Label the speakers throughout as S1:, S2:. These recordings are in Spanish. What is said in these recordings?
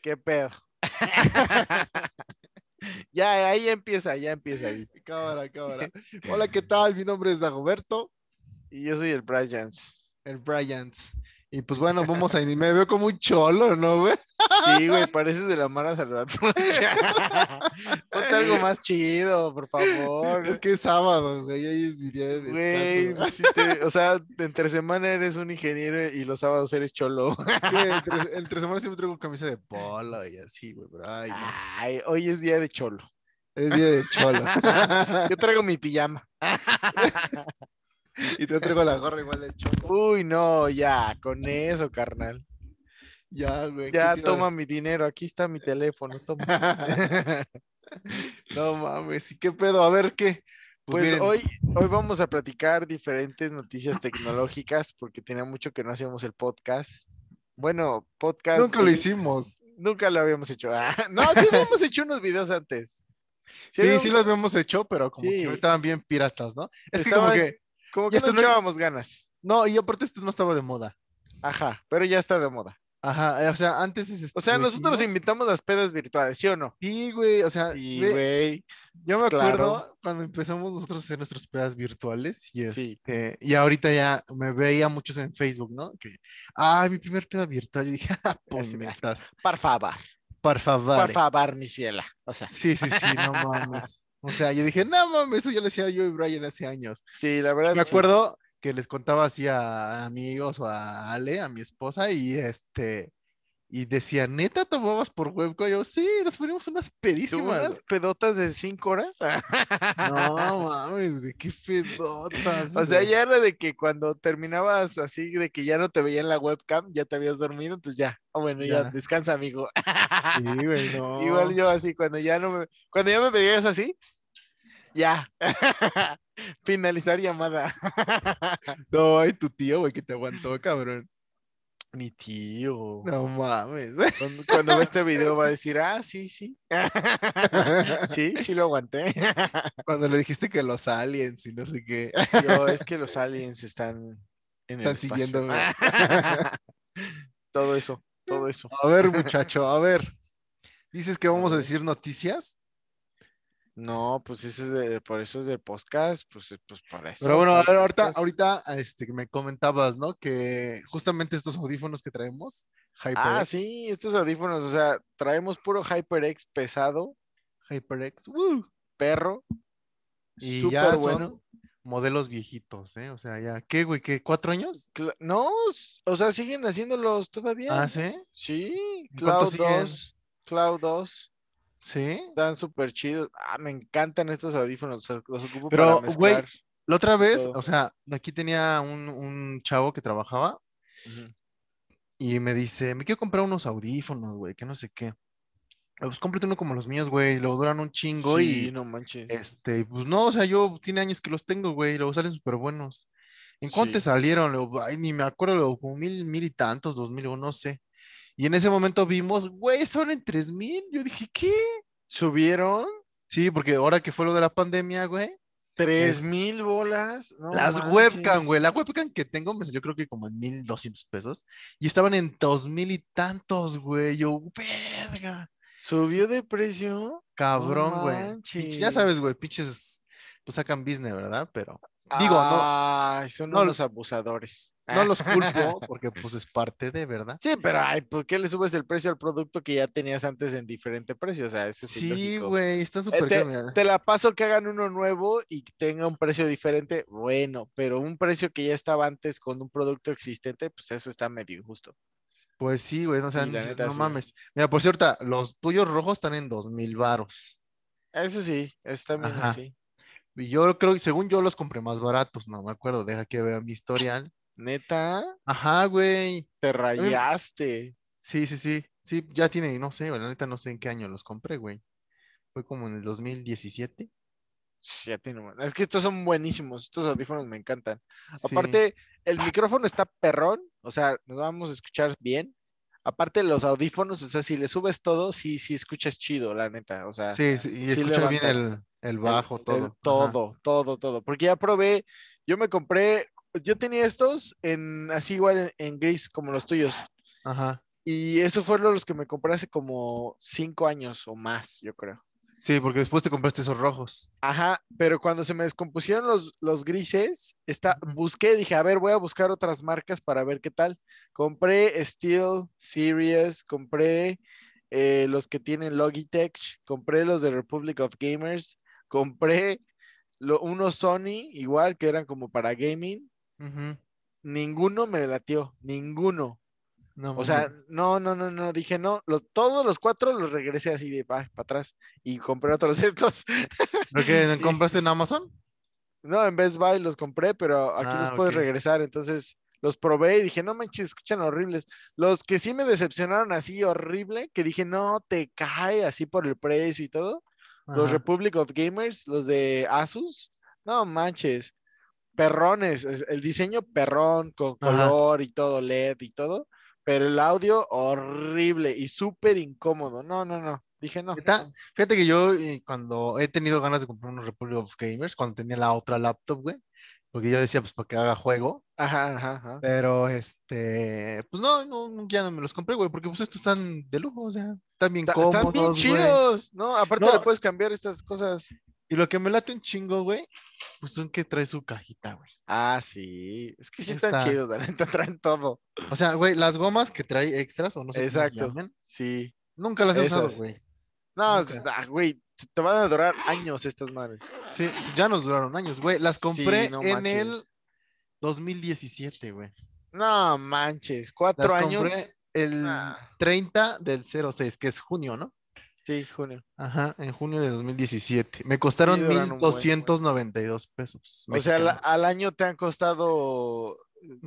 S1: ¿Qué pedo? ya, ahí empieza, ya empieza ahí.
S2: Cámara, cámara. Hola, ¿qué tal? Mi nombre es Dagoberto,
S1: Y yo soy el Bryans.
S2: el Bryant. Y pues bueno, vamos a... Me veo como un cholo, ¿no, güey?
S1: Sí, güey, pareces de la Mara Salvatrucha. Ponte algo más chido, por favor.
S2: Es que es sábado, güey, ahí es mi día de
S1: Güey,
S2: descanso.
S1: te- o sea, entre semana eres un ingeniero y los sábados eres cholo.
S2: Es que entre, entre semanas siempre traigo camisa de polo y así, güey, pero ay.
S1: Ay, hoy es día de cholo.
S2: Es día de cholo.
S1: Yo traigo mi pijama.
S2: y te traigo la gorra igual de cholo.
S1: Uy, no, ya, con eso, carnal.
S2: Ya, güey.
S1: Ya,
S2: ¿qué te iba a
S1: toma mi dinero, aquí está mi teléfono, toma.
S2: No mames, ¿y qué pedo? A ver, ¿qué?
S1: Pues
S2: miren,
S1: hoy, hoy vamos a platicar diferentes noticias tecnológicas porque tenía mucho que no hacíamos el podcast. Bueno, podcast.
S2: Nunca lo hicimos.
S1: Nunca lo habíamos hecho. Ah, no, sí habíamos hecho unos videos antes.
S2: Sí,
S1: habíamos-
S2: sí los habíamos hecho, pero como
S1: Sí.
S2: que estaban bien piratas, ¿no? Es que como que,
S1: Como que
S2: esto
S1: nos
S2: no-
S1: echábamos ganas.
S2: no, y aparte esto no estaba de moda.
S1: Ajá, pero ya está de moda.
S2: Ajá, eh, o sea, antes es
S1: O sea, nosotros
S2: hicimos.
S1: invitamos las pedas virtuales, ¿sí o no?
S2: Sí, güey, o sea,
S1: Sí, güey.
S2: yo me
S1: pues, claro.
S2: acuerdo cuando empezamos nosotros a hacer nuestras pedas virtuales y,
S1: Sí.
S2: este, y ahorita ya me veía muchos en Facebook, ¿no? Que, ay, mi primer peda virtual, y dije, ah, puñetas,
S1: Por favor,
S2: por favor.
S1: por favor, mi ciela. O sea,
S2: Sí, sí, sí, no mames. O sea, yo dije, no mames, eso ya lo hacía yo y Brian hace años.
S1: sí, la verdad.
S2: Me
S1: sí.
S2: acuerdo que les contaba así a amigos o a Ale, a mi esposa, y este, y decía, neta, tomabas por webcam. Y yo, sí, nos poníamos unas
S1: ¿Tú
S2: pedísimas.
S1: unas pedotas de cinco horas?
S2: No mames, güey, qué pedotas.
S1: O sea,
S2: güey.
S1: ya era de que cuando terminabas así, de que ya no te veía en la webcam, ya te habías dormido, entonces ya. Ah, bueno, ya,
S2: Ya.
S1: descansa, amigo.
S2: Sí, güey, no.
S1: Igual yo así, cuando ya no me, cuando ya me pedías así, ya. Finalizar llamada.
S2: No, ay, tu tío, güey, que te aguantó, cabrón.
S1: Mi tío.
S2: No mames.
S1: Cuando, cuando ve este video va a decir, ah, sí, sí. Sí, sí lo aguanté.
S2: Cuando le dijiste que los aliens y no sé qué.
S1: Yo, es que los aliens están en
S2: Están siguiéndome.
S1: todo eso, todo eso.
S2: A ver, muchacho, a ver. Dices que vamos a decir noticias.
S1: No, pues ese es de- por eso es del podcast, pues, pues para eso.
S2: Pero bueno, a ver, ahorita, ahorita este, me comentabas, ¿no? Que justamente estos audífonos que traemos,
S1: Ah,
S2: HyperX,
S1: sí, estos audífonos, o sea, traemos puro HyperX pesado,
S2: HyperX, ¡woo!
S1: perro,
S2: y
S1: súper
S2: ya
S1: bueno.
S2: modelos viejitos, ¿eh? O sea, ya, ¿qué, güey? ¿Qué? ¿Cuatro años?
S1: Cla- No, o sea, siguen haciéndolos todavía.
S2: Ah, ¿sí?
S1: Sí,
S2: ¿Y cuántos
S1: Cloud
S2: siguen?
S1: 2, Cloud 2,
S2: ¿Sí?
S1: están súper chidos. Ah, me encantan estos audífonos, los ocupo
S2: Pero,
S1: para
S2: güey,
S1: mezclar.
S2: La otra vez,
S1: todo.
S2: o sea, aquí tenía un, un chavo que trabajaba y me dice, me quiero comprar unos audífonos, güey, que no sé qué. Pues cómprate uno como los míos, güey, luego duran un chingo
S1: Sí,
S2: y
S1: no manches.
S2: Este, pues no, o sea, yo tiene años que los tengo, güey, y luego salen súper buenos. ¿En cuánto te
S1: Sí.
S2: salieron? Luego, ay, ni me acuerdo, luego, como mil, mil y tantos, dos mil, o no sé. Y en ese momento vimos, güey, estaban en tres mil. Yo dije, ¿qué?
S1: ¿Subieron?
S2: Sí, porque ahora que fue lo de la pandemia, güey,
S1: ¿Tres
S2: Es-
S1: mil bolas? No
S2: las
S1: manches.
S2: webcam, güey, la webcam que tengo me salió creo que como en mil doscientos pesos. Y estaban en dos mil y tantos, güey. Yo, verga,
S1: ¿Subió de precio?
S2: cabrón, güey. Pinche- Ya sabes, güey, pinches, pues sacan business, ¿verdad? Pero, digo, no,
S1: Ay, son
S2: no-
S1: unos abusadores.
S2: No los culpo porque pues es parte de, ¿verdad?
S1: Sí, pero ay, ¿por qué le subes el precio al producto que ya tenías antes en diferente precio? O sea, eso es
S2: Sí, güey, están
S1: Eh,
S2: súper
S1: te,
S2: mira.
S1: te la paso que hagan uno nuevo y tenga un precio diferente, bueno, pero un precio que ya estaba antes con un producto existente, pues eso está medio injusto.
S2: Pues sí, güey, no, o sea,
S1: Sí, neta,
S2: no
S1: sí.
S2: mames. Mira, por cierto, los tuyos rojos están en dos mil varos.
S1: Eso sí, eso también
S2: Ajá. Yo creo, según yo los compré más baratos, no me acuerdo, deja que vea mi historial.
S1: Neta,
S2: Ajá, güey.
S1: te rayaste.
S2: Sí, sí, sí. Sí, ya tiene, no sé, la neta no sé en qué año los compré, güey. Fue como en el 2017.
S1: Sí, ya tiene un- Es que estos son buenísimos, estos audífonos me encantan.
S2: Sí.
S1: Aparte, el micrófono está perrón, o sea, nos vamos a escuchar bien. Aparte, los audífonos, o sea, si le subes todo, sí, sí escuchas chido, la neta. O sea,
S2: Sí, sí, y
S1: sí
S2: bien el, el
S1: el-
S2: bajo,
S1: el
S2: todo. Ajá.
S1: todo, todo, todo. Porque ya probé, yo me compré, yo tenía estos en así igual en, en gris como los tuyos.
S2: Ajá.
S1: Y eso fueron los que me compré hace como cinco años o más, yo creo.
S2: Sí, porque después te compraste esos rojos.
S1: Ajá, pero cuando se me descompusieron los, los grises, está, busqué, dije, a ver, voy a buscar otras marcas para ver qué tal. Compré Steel Series, compré eh, los que tienen Logitech, compré los de Republic of Gamers, compré lo, unos Sony, igual que eran como para gaming. Ninguno me latió, ninguno.
S2: No,
S1: O sea, no, no, no, no, dije no, los, todos los cuatro los regresé así de para atrás y compré otros de estos.
S2: ¿Pero qué, compraste en Amazon?
S1: No, en Best Buy los compré, pero aquí los
S2: Ah,
S1: puedes regresar. Entonces los probé y dije, no manches, escuchan horribles. Los que sí me decepcionaron así horrible, que dije, no, te cae así por el precio y todo. Los. Republic of Gamers, los de Asus, no manches, perrones, es- el diseño perrón, con
S2: Ajá.
S1: color y todo, LED y todo, pero el audio horrible y súper incómodo. No, no, no. Dije, no.
S2: Fíjate que yo eh, cuando he tenido ganas de comprar unos Republic of Gamers, cuando tenía la otra laptop, güey, porque yo decía, pues para que haga juego,
S1: Ajá, ajá, ajá.
S2: pero este, pues no, no, ya no me los compré, güey, porque pues estos están de lujo, o sea, están bien
S1: Ta-
S2: cómodos,
S1: Están bien chidos, ¿no? Aparte
S2: No.
S1: le puedes cambiar estas cosas.
S2: Y lo que me late un chingo, güey, pues son que trae su cajita, güey.
S1: Ah, sí. Es que sí
S2: Está-
S1: están chidos, la neta, traen todo.
S2: O sea, güey, las gomas que trae extras, o no sé cómo se
S1: Exacto. Sí.
S2: nunca las he usado, güey.
S1: No, ah, güey, te van a durar años estas madres.
S2: Sí, ya nos duraron años, güey. Las compré
S1: no
S2: en
S1: manches.
S2: el 2017, güey.
S1: No manches, cuatro
S2: Las
S1: años.
S2: compré el
S1: Nah.
S2: 30 del 06, que es junio, ¿no?
S1: Sí, junio.
S2: Ajá, en junio de 2017. Me costaron
S1: Sí, duran un buen,
S2: 1.292 pesos.
S1: O sea, al año te han costado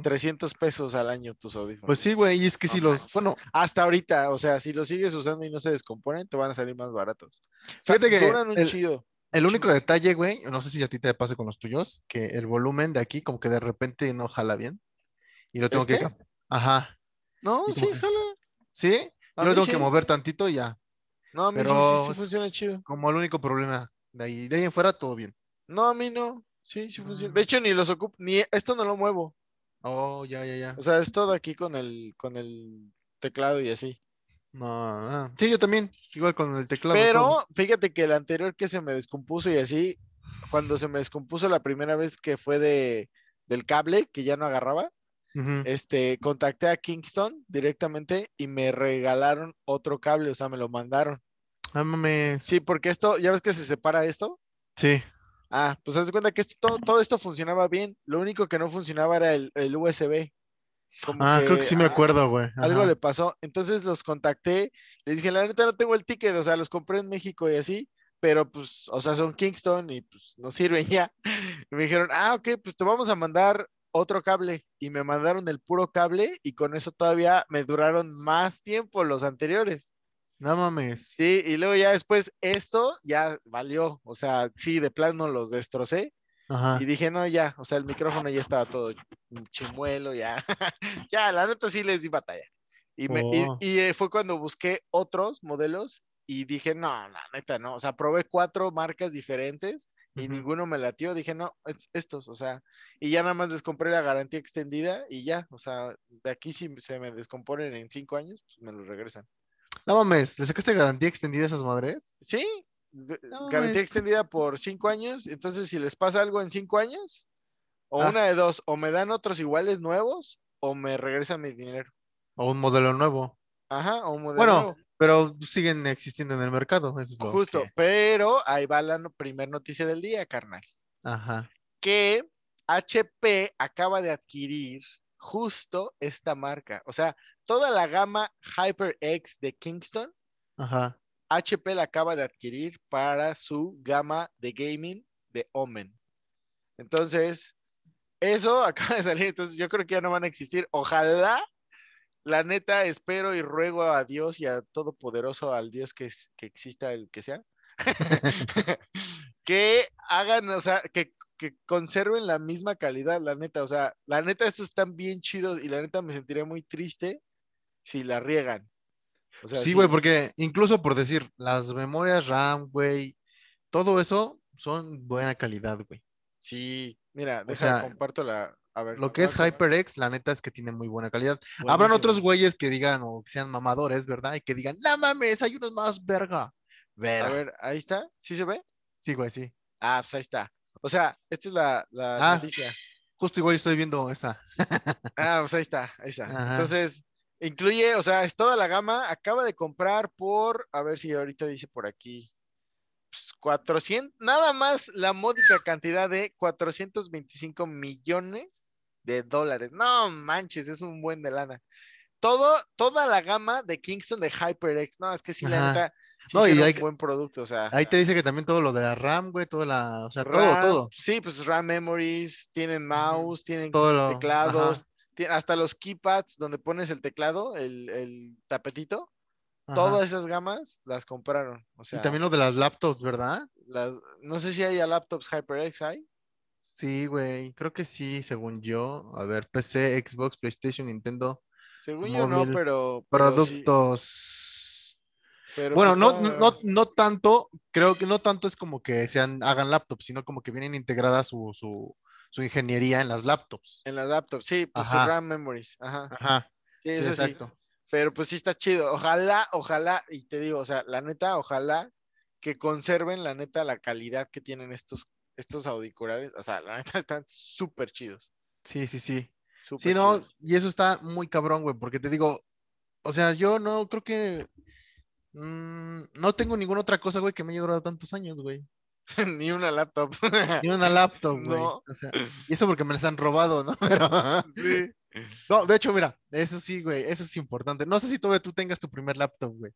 S1: 300 pesos al año tus audífonos.
S2: Pues sí, güey, y es que
S1: No
S2: si los, bueno,
S1: Hasta ahorita, o sea, si los sigues usando y no se descomponen, te van a salir más baratos. O sea,
S2: Fíjate que
S1: duran un
S2: el-
S1: chido.
S2: el único detalle, güey, no sé si a ti te pase con los tuyos, que el volumen de aquí como que de repente no jala bien. Y lo tengo que...
S1: ¿Este?
S2: Ajá.
S1: No,
S2: ¿Y
S1: sí,
S2: que?
S1: jala.
S2: ¿Sí? Yo lo tengo
S1: sí.
S2: que mover tantito y ya.
S1: No, a mí sí,
S2: pero-
S1: sí, sí funciona chido.
S2: Como el único problema. De ahí, de ahí en fuera, todo bien.
S1: No, a mí no. Sí, sí funciona.
S2: Mm.
S1: De hecho, ni los ocupo, ni esto no lo muevo.
S2: Oh, ya, ya, ya.
S1: O sea, es todo aquí con el, con el teclado y así.
S2: No, ah, sí, yo también, igual con el teclado. todo.
S1: Pero fíjate que el anterior que se me descompuso y así, cuando se me descompuso la primera vez que fue de, del cable, que ya no agarraba, Este, contacté a Kingston directamente y me regalaron otro cable, o sea, me lo mandaron. Sí, porque esto, ya ves que se separa esto.
S2: Sí.
S1: Ah, pues haz de cuenta que esto, todo, todo esto funcionaba bien. Lo único que no funcionaba era el, el USB. Como
S2: Ah, creo que sí me acuerdo, güey.
S1: Algo le pasó. Entonces los contacté. Les dije, la neta no tengo el ticket, o sea, los compré en México y así. Pero pues, o sea, son Kingston y pues no sirven ya. Y me dijeron, ah, ok, pues te vamos a mandar otro cable. Y me mandaron el puro cable y con eso todavía me duraron más tiempo los anteriores.
S2: No mames.
S1: Sí, y luego ya después esto ya valió. O sea, sí, de plano los destrocé.
S2: Ajá.
S1: Y dije, no, ya, o sea, el micrófono ya estaba todo chimuelo, ya. ya, la neta sí les di batalla. Y, me, y-
S2: Oh.
S1: y, eh, fue cuando busqué otros modelos y dije, no, la neta no. O sea, probé cuatro marcas diferentes y ninguno me latió. Dije, no, es- estos, o sea, y ya nada más les compré la garantía extendida y ya, o sea, de aquí si se me descomponen en cinco años, pues me los regresan.
S2: No mames, ¿le sacaste garantía extendida a esas madres?
S1: Sí,
S2: No,
S1: garantía
S2: es-
S1: extendida por cinco años. Entonces, si les pasa algo en cinco años, o
S2: Ah.
S1: una de dos, o me dan otros iguales nuevos, o me regresan mi dinero.
S2: O un modelo nuevo.
S1: Ajá, o un modelo
S2: Bueno,
S1: nuevo.
S2: Pero siguen existiendo en el mercado. es
S1: Justo,
S2: que-
S1: pero ahí va la no- primer noticia del día, carnal.
S2: Ajá.
S1: Que HP acaba de adquirir justo esta marca. O sea, toda la gama HyperX de Kingston,
S2: Ajá.
S1: HP la acaba de adquirir para su gama de gaming de Omen. Entonces, eso acaba de salir, entonces yo creo que ya no van a existir. Ojalá, la neta, espero y ruego a Dios y a Todopoderoso, al Dios que, es- que exista el que sea, que hagan, o sea, que, que conserven la misma calidad, la neta, o sea, la neta, estos están bien chidos y la neta me sentiría muy triste si la riegan. O sea,
S2: Sí, güey, porque incluso por decir, las memorias RAM, güey, todo eso son buena calidad, güey.
S1: Sí, mira,
S2: O
S1: deja,
S2: sea-
S1: comparto la, A ver.
S2: Lo que es. HyperX, la neta es que tiene muy buena calidad. Habrán otros güeyes que digan o que sean mamadores, ¿verdad? Y que digan, no mames, hay unos más verga.
S1: A ver, ahí está. ¿Sí se ve?
S2: Sí, güey, sí.
S1: Ah, pues ahí está. O sea, esta es la, la
S2: Ah.
S1: noticia.
S2: Justo igual estoy viendo esa.
S1: Ah, pues ahí está, ahí está.
S2: Ajá.
S1: Entonces, incluye, o sea, es toda la gama. Acaba de comprar por, a ver si ahorita dice por aquí, 400, nada más la módica cantidad de 425 millones de dólares. No manches, es un buen de lana. Todo, toda la gama de Kingston de HyperX, no, es que sí, la
S2: Ajá.
S1: neta, sí
S2: No, y hay
S1: un buen producto, o sea.
S2: Ahí te dice que también todo lo de la RAM, güey, toda la, o sea, todo,
S1: RAM,
S2: todo.
S1: Sí, pues RAM memories, tienen mouse, tienen
S2: Todo
S1: teclados,
S2: ajá,
S1: tie- hasta los keypads donde pones el teclado, el, el tapetito,
S2: ajá.
S1: todas esas gamas las compraron. O sea,
S2: Y también lo de las laptops, ¿verdad?
S1: las, no sé si hay laptops HyperX, ¿hay?
S2: Sí, güey, creo que sí, según yo. A ver, PC, Xbox, PlayStation, Nintendo,
S1: Según yo no, pero... sí-
S2: productos.
S1: pero
S2: Bueno,
S1: pues
S2: no, no, no tanto, creo que no tanto es como que sean, hagan laptops, sino como que vienen integrada su, su, su ingeniería en las laptops.
S1: En las laptops, sí, pues su
S2: Ajá.
S1: RAM memories, ajá.
S2: Ajá,
S1: Sí,
S2: sí,
S1: eso sí. Pero pues sí está chido. Ojalá, ojalá, y te digo, o sea, la neta, ojalá que conserven la neta la calidad que tienen estos, estos auriculares. O sea, la neta están súper chidos.
S2: Sí, sí, sí. Sí, no, y eso está muy cabrón, güey, porque te digo, o sea, yo no creo que mm, no tengo ninguna otra cosa, güey, que me haya durado tantos años, güey.
S1: Ni una laptop.
S2: Ni una laptop, güey.
S1: No.
S2: O sea, y eso porque me las han robado, ¿no? Pero,
S1: sí.
S2: No, de hecho, mira, eso sí, güey, eso es importante. No sé si todavía tú tengas tu primer laptop, güey.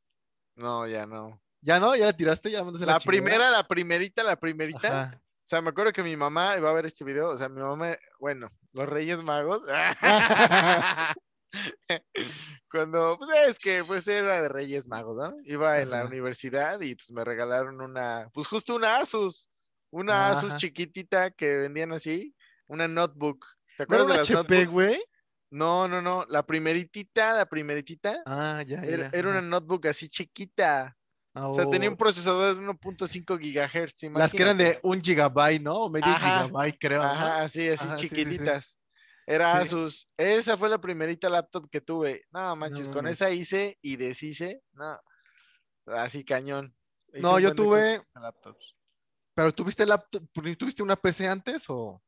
S1: No, ya no.
S2: ¿Ya no? ¿Ya la tiraste? ¿Ya la mandaste
S1: La
S2: chingada?
S1: primera, la primerita, la primerita.
S2: Ajá.
S1: O sea, me acuerdo que mi mamá iba a ver este video. O sea, mi mamá, bueno, los Reyes Magos. Cuando, pues es que pues era de Reyes Magos, ¿no? Iba en la
S2: Ajá.
S1: universidad y pues me regalaron una, pues justo una Asus, una Asus
S2: Ajá.
S1: chiquitita que vendían así, una notebook. ¿Te
S2: ¿No era
S1: acuerdas de las
S2: HP, güey?
S1: No, no, no, la primeritita, la primeritita,
S2: Ah, ya, ya.
S1: era, era una notebook así chiquita.
S2: Ah,
S1: O sea, tenía
S2: oh.
S1: un procesador de 1.5 gigahertz.
S2: Las que eran de un gigabyte, ¿no? O medio
S1: Ajá,
S2: gigabyte, creo. ¿no?
S1: Ajá, así, así
S2: Ajá, sí, sí, sí.
S1: chiquititas. Era. Asus. Esa fue la primerita laptop que tuve. No manches, con esa hice y deshice. No. Así cañón. Hice
S2: No, yo tuve,
S1: laptops.
S2: pero ¿tuviste laptop, tuviste una PC antes o?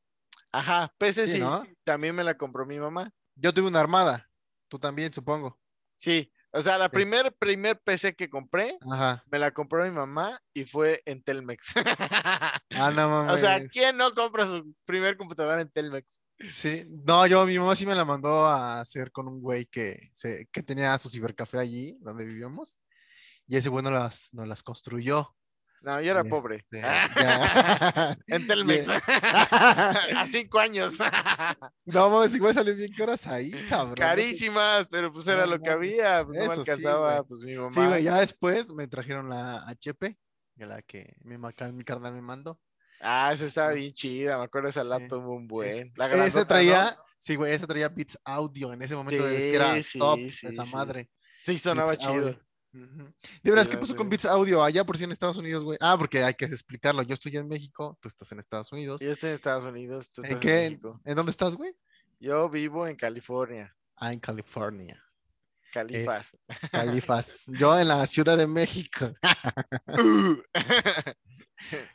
S1: Ajá, PC
S2: Sí. ¿no?
S1: También me la compró mi mamá.
S2: Yo tuve una armada. Tú también, supongo.
S1: Sí. O sea, la
S2: Sí.
S1: primer, primer PC que compré,
S2: Ajá.
S1: me la compró mi mamá y fue en Telmex.
S2: Ah, no mames.
S1: o sea, ¿quién no compra su primer computadora en Telmex?
S2: Sí, no, yo, mi mamá sí me la mandó a hacer con un güey que, se, que tenía su cibercafé allí, donde vivíamos, y ese güey las, nos las construyó.
S1: No, yo era pobre.
S2: este, ya.
S1: en Telmex. A cinco años.
S2: no mames, igual salen bien caras ahí, cabrón.
S1: Carísimas, pero pues era
S2: No
S1: lo que había, pues no me
S2: sí,
S1: alcanzaba, pues mi mamá.
S2: Sí, güey, ya después me trajeron la HP, la que mi, mi carnal me mandó.
S1: Ah, esa estaba bien chida, me acuerdo esa
S2: Sí.
S1: laptop un buen. La grandota,
S2: traía,
S1: ¿no?
S2: sí, güey, ese traía Beats Audio. En ese momento es que era
S1: Sí,
S2: top
S1: sí,
S2: esa
S1: sí.
S2: madre.
S1: Sí, sonaba
S2: Beats
S1: chido.
S2: Audio. De veras,
S1: Sí,
S2: ¿qué pasó con. Beats Audio allá por si en Estados Unidos, güey? Ah, porque hay que explicarlo. Yo estoy en México, tú estás en Estados Unidos.
S1: Yo estoy en Estados Unidos, tú
S2: ¿En
S1: estás en
S2: qué?
S1: México.
S2: ¿En dónde estás, güey?
S1: Yo vivo en California,
S2: Ah, en California.
S1: Califas.
S2: Califas. Yo en la Ciudad de México.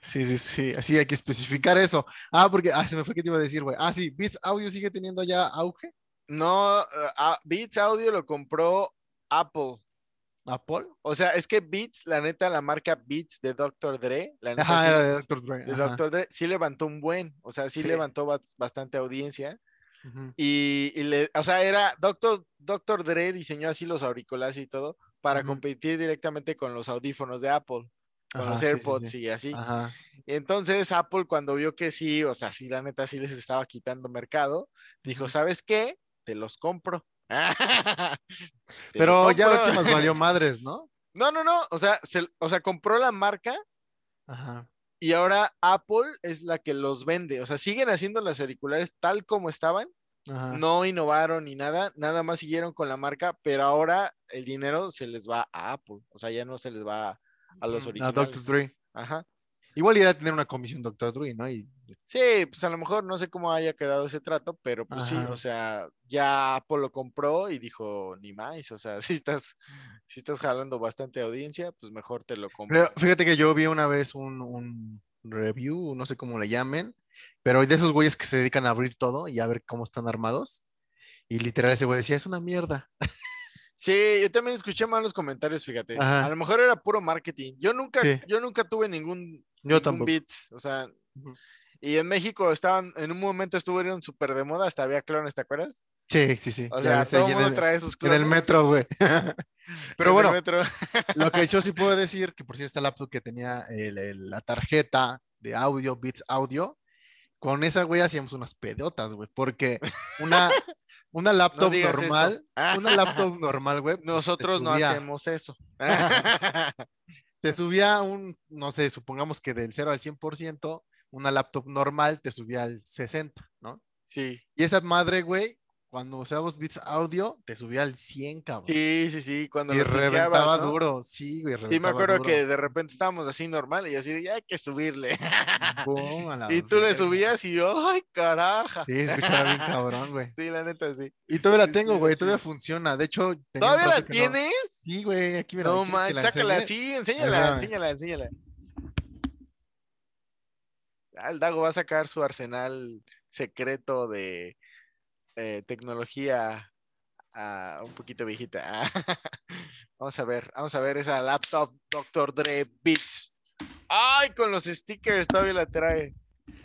S2: Sí, sí, sí. Así hay que especificar eso. Ah, porque, ah, se me fue que te iba a decir, güey. Ah, sí, Beats Audio sigue teniendo ya auge.
S1: no, ah, Beats Audio lo compró Apple.
S2: Apple.
S1: O sea, es que Beats, la neta, la marca Beats de Dr. Dre, la neta,
S2: Ajá,
S1: sí-
S2: era de Dr. Dre.
S1: de. Dr. Dre, sí levantó un buen, o sea, sí,
S2: Sí.
S1: levantó bas- bastante audiencia. Y, y le, o sea, era Dr. Dr. Dre diseñó así los auriculares y todo para competir directamente con los audífonos de Apple, con
S2: Ajá,
S1: los AirPods
S2: sí.
S1: y así.
S2: Ajá.
S1: Y entonces Apple cuando vio que sí, o sea, sí, la neta sí les estaba quitando mercado, dijo. ¿sabes qué? Te los compro. Lo
S2: Pero ya las
S1: compro".
S2: últimas valió madres, ¿no?
S1: No, no, no, o sea, se- o sea, compró la marca
S2: Ajá.
S1: y ahora Apple es la que los vende. O sea, siguen haciendo las auriculares tal como estaban,
S2: Ajá.
S1: no innovaron ni nada, nada más siguieron con la marca, pero ahora el dinero se les va a Apple, o sea, ya no se les va a los
S2: Ujú, a
S1: originales.
S2: Dr. Dre.
S1: Ajá.
S2: Igual iba a tener una comisión Dr. Dre, ¿no? Y,
S1: Sí, pues a lo mejor no sé cómo haya quedado ese trato, pero pues sí, o sea, ya Apple lo compró y dijo, ni más, o sea, si estás, si estás jalando bastante audiencia, pues mejor te lo compro.
S2: Pero fíjate que yo vi una vez un, un review, no sé cómo le llamen, pero de esos güeyes que se dedican a abrir todo y a ver cómo están armados. Y literal ese güey decía, es una mierda.
S1: Sí, yo también escuché malos comentarios, fíjate.
S2: Ajá.
S1: A lo mejor era puro marketing. Yo nunca,
S2: Sí.
S1: yo nunca tuve ningún,
S2: Yo
S1: ningún
S2: tampoco.
S1: Beats, o sea, y en México estaban, en un momento estuvieron súper de moda, hasta había clones, ¿te acuerdas?
S2: Sí, sí, sí.
S1: O sea, todo el
S2: en
S1: mundo
S2: el,
S1: trae sus
S2: en
S1: clones.
S2: el metro, güey.
S1: en
S2: Pero bueno,
S1: metro.
S2: lo que yo sí puedo decir, que por si esta laptop que tenía el- el- la tarjeta de audio, Beats Audio, con esa güey hacíamos unas pedotas, güey, porque una, una laptop
S1: eso.
S2: normal, una laptop normal, güey, pues,
S1: Nosotros no hacemos eso.
S2: te subía un, no sé, supongamos que del 0 al 100%, una laptop normal te subía al 60, ¿no?
S1: sí,
S2: Y esa madre, güey, cuando usábamos Beats Audio, te subía al 100, cabrón.
S1: sí, sí, sí, cuando
S2: y
S1: lo
S2: reventaba duro, sí, güey,
S1: Sí, me
S2: reventaba
S1: acuerdo
S2: duro.
S1: que de repente estábamos así normal y así de, "Ya hay que subirle.
S2: Pum, a la
S1: y tú le subías y yo, ay, caraja.
S2: Sí, escuchaba bien cabrón, güey.
S1: Sí, la neta, sí.
S2: Y todavía la tengo, güey,
S1: sí.
S2: todavía funciona. De hecho,
S1: ¿Todavía la
S2: no-
S1: tienes?
S2: Sí, güey, aquí mira.
S1: No
S2: ¿quieres que
S1: manches,
S2: la
S1: sácala,
S2: enseñe?
S1: sí, enséñala, enséñala, enséñala. Ah, El Dago va a sacar su arsenal secreto de eh, tecnología ah, un poquito viejita. Vamos a ver, vamos a ver esa laptop Dr. Dre Beats. Ay, con los stickers todavía la trae.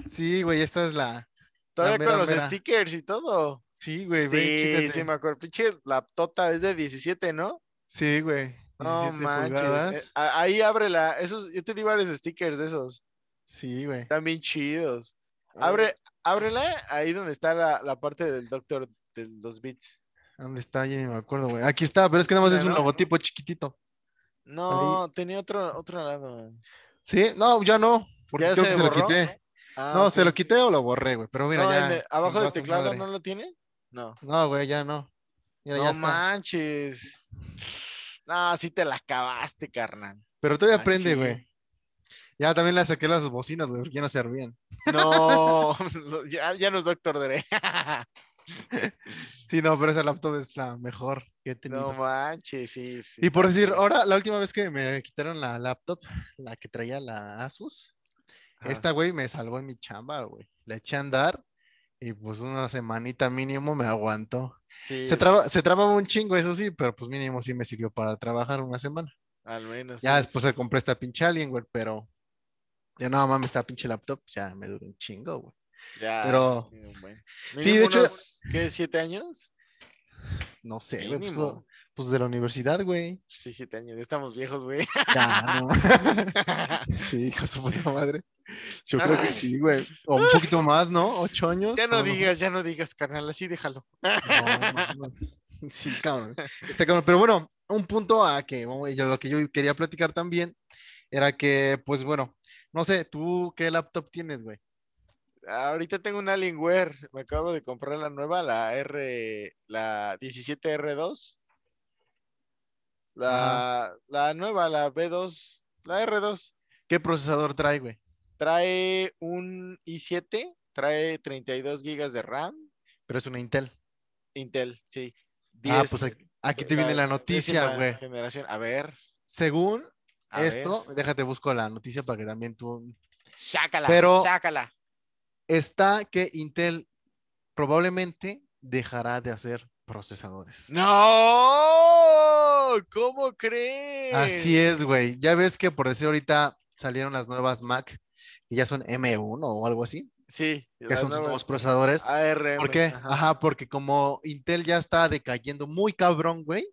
S2: Sí, güey, esta es la.
S1: Todavía
S2: mera,
S1: con los
S2: mera.
S1: stickers y todo.
S2: Sí, güey,
S1: Sí,
S2: chécate.
S1: sí, me acuerdo. Pinche laptota es de 17, ¿no?
S2: Sí, güey.
S1: No
S2: 17
S1: manches.
S2: pulgadas.
S1: eh, ahí ábrela. Esos, yo te di varios stickers de esos.
S2: Sí, güey.
S1: Están bien chidos. Abre, ábrela ahí donde está la, la parte del doctor de los bits.
S2: ¿Dónde está? Ya me acuerdo, güey. Aquí está, pero es que nada más es un logotipo chiquitito.
S1: No, tenía otro, otro lado.
S2: Sí, no, ya no. Porque
S1: ¿Ya
S2: creo
S1: se
S2: que se lo quité.
S1: Ah,
S2: no, se lo quité o lo borré, güey. Pero mira,
S1: No,
S2: ya.
S1: el- abajo del teclado
S2: madre.
S1: no lo tiene. No.
S2: No, güey, ya no. Mira, ya
S1: no manches. No, sí te la acabaste, carnal.
S2: Pero todavía prende,
S1: Machín.
S2: güey. Ya también le saqué las bocinas, güey, porque ya no servían.
S1: No, ya, ya no es Doctor Dre.
S2: Sí, no, pero esa laptop es la mejor que he tenido.
S1: no manches, sí. sí
S2: y por decir, ahora, la última vez que me quitaron la laptop, la que traía la Asus,
S1: Ajá.
S2: esta, güey, me salvó en mi chamba, güey. Le eché a andar y pues una semanita mínimo me aguantó.
S1: Sí,
S2: Se, traba, se trababa un chingo, eso sí, pero pues mínimo sí me sirvió para trabajar una semana.
S1: al menos.
S2: Ya
S1: sí.
S2: después se compré esta pinche Alienware, pero ya no mames, esta pinche laptop ya me duró un chingo, güey.
S1: Ya,
S2: pero-
S1: sí,
S2: de hecho-
S1: unos, ¿Qué? ¿Siete años?
S2: No sé, güey, pues, pues de la universidad, güey.
S1: Sí, siete años. Ya estamos viejos, güey.
S2: Ya, no. Sí, hijo de su puta madre. Yo creo que sí, güey. O un poquito más, ¿no? Ocho años.
S1: ya no digas, ya no digas, carnal. Así déjalo.
S2: No, mames. Sí, cabrón. Está cabrón. Pero bueno, un punto a que, bueno, yo- lo que yo quería platicar también era que, pues bueno, no sé, ¿tú qué laptop tienes, güey?
S1: Ahorita tengo una Alienware. Me acabo de comprar la nueva, la R, la 17R2. La, la nueva, la B2, la R2.
S2: ¿Qué procesador trae, güey?
S1: Trae un i7, trae 32 GB de RAM.
S2: Pero es una Intel.
S1: Intel, sí.
S2: Ah,
S1: 10,
S2: pues aquí, aquí te viene la noticia, güey.
S1: Generación. A ver.
S2: Según
S1: a ver.
S2: esto, déjate busco la noticia para que también tú
S1: Sácala,
S2: Pero-
S1: sácala.
S2: está que Intel probablemente dejará de hacer procesadores.
S1: ¡No! ¿Cómo crees?
S2: Así es, güey. Ya ves que por decir ahorita salieron las nuevas Mac que ya son M1 o algo así,
S1: Sí.
S2: que son nuevos procesadores.
S1: ARM.
S2: ¿Por qué?
S1: ajá.
S2: Ajá. porque como Intel ya está decayendo muy cabrón, güey,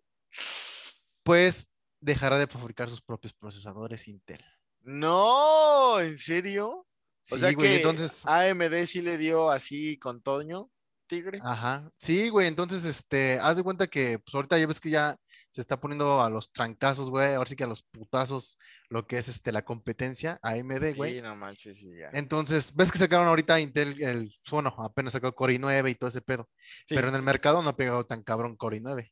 S2: pues dejará de fabricar sus propios procesadores Intel.
S1: No, ¿en serio?
S2: Sí,
S1: o sea
S2: güey,
S1: que
S2: entonces,
S1: AMD sí le dio así con Toño, Tigre.
S2: ajá, sí, güey, entonces, este, haz de cuenta que, pues ahorita ya ves que ya se está poniendo a los trancazos, güey, ahora sí que a los putazos, lo que es, este, la competencia, AMD, güey.
S1: Sí, no manches, sí, ya.
S2: Entonces, ves que sacaron ahorita Intel, el, bueno, apenas sacó Core i9 y todo ese pedo,
S1: Sí.
S2: pero en el mercado no ha pegado tan cabrón Core i9.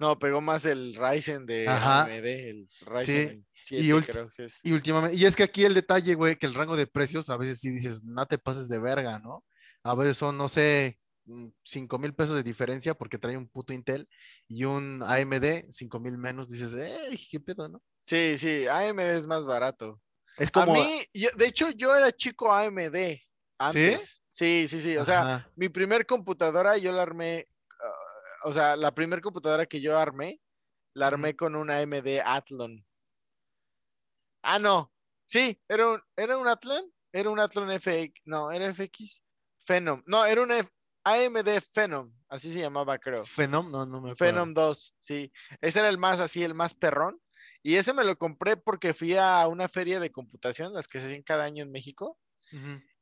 S1: No, pegó más el Ryzen de
S2: Ajá.
S1: AMD, el Ryzen 7,
S2: Y
S1: creo que es.
S2: Y últimamente, y es que aquí el detalle, güey, que el rango de precios a veces sí dices, no te pases de verga, ¿no? A veces son, no sé, 5 mil pesos de diferencia porque trae un puto Intel y un AMD, 5 mil menos, dices, ¡ey, qué pedo, ¿no?
S1: Sí, sí, AMD es más barato.
S2: Es como.
S1: A mí, yo- de hecho, yo era chico AMD antes. Sí, sí, sí. O sea,
S2: Ajá,
S1: mi primer computadora yo la armé, o sea, la primer computadora que yo armé, la armé con una AMD Athlon. Ah, no. Sí, era un, era un Athlon, era un Athlon FX, no, era FX, Phenom. No, era un F- AMD Phenom, así se llamaba, creo.
S2: Phenom, no, no me acuerdo.
S1: Phenom 2, sí. Ese era el más así, el más perrón. Y ese me lo compré porque fui a una feria de computación, las que se hacen cada año en México.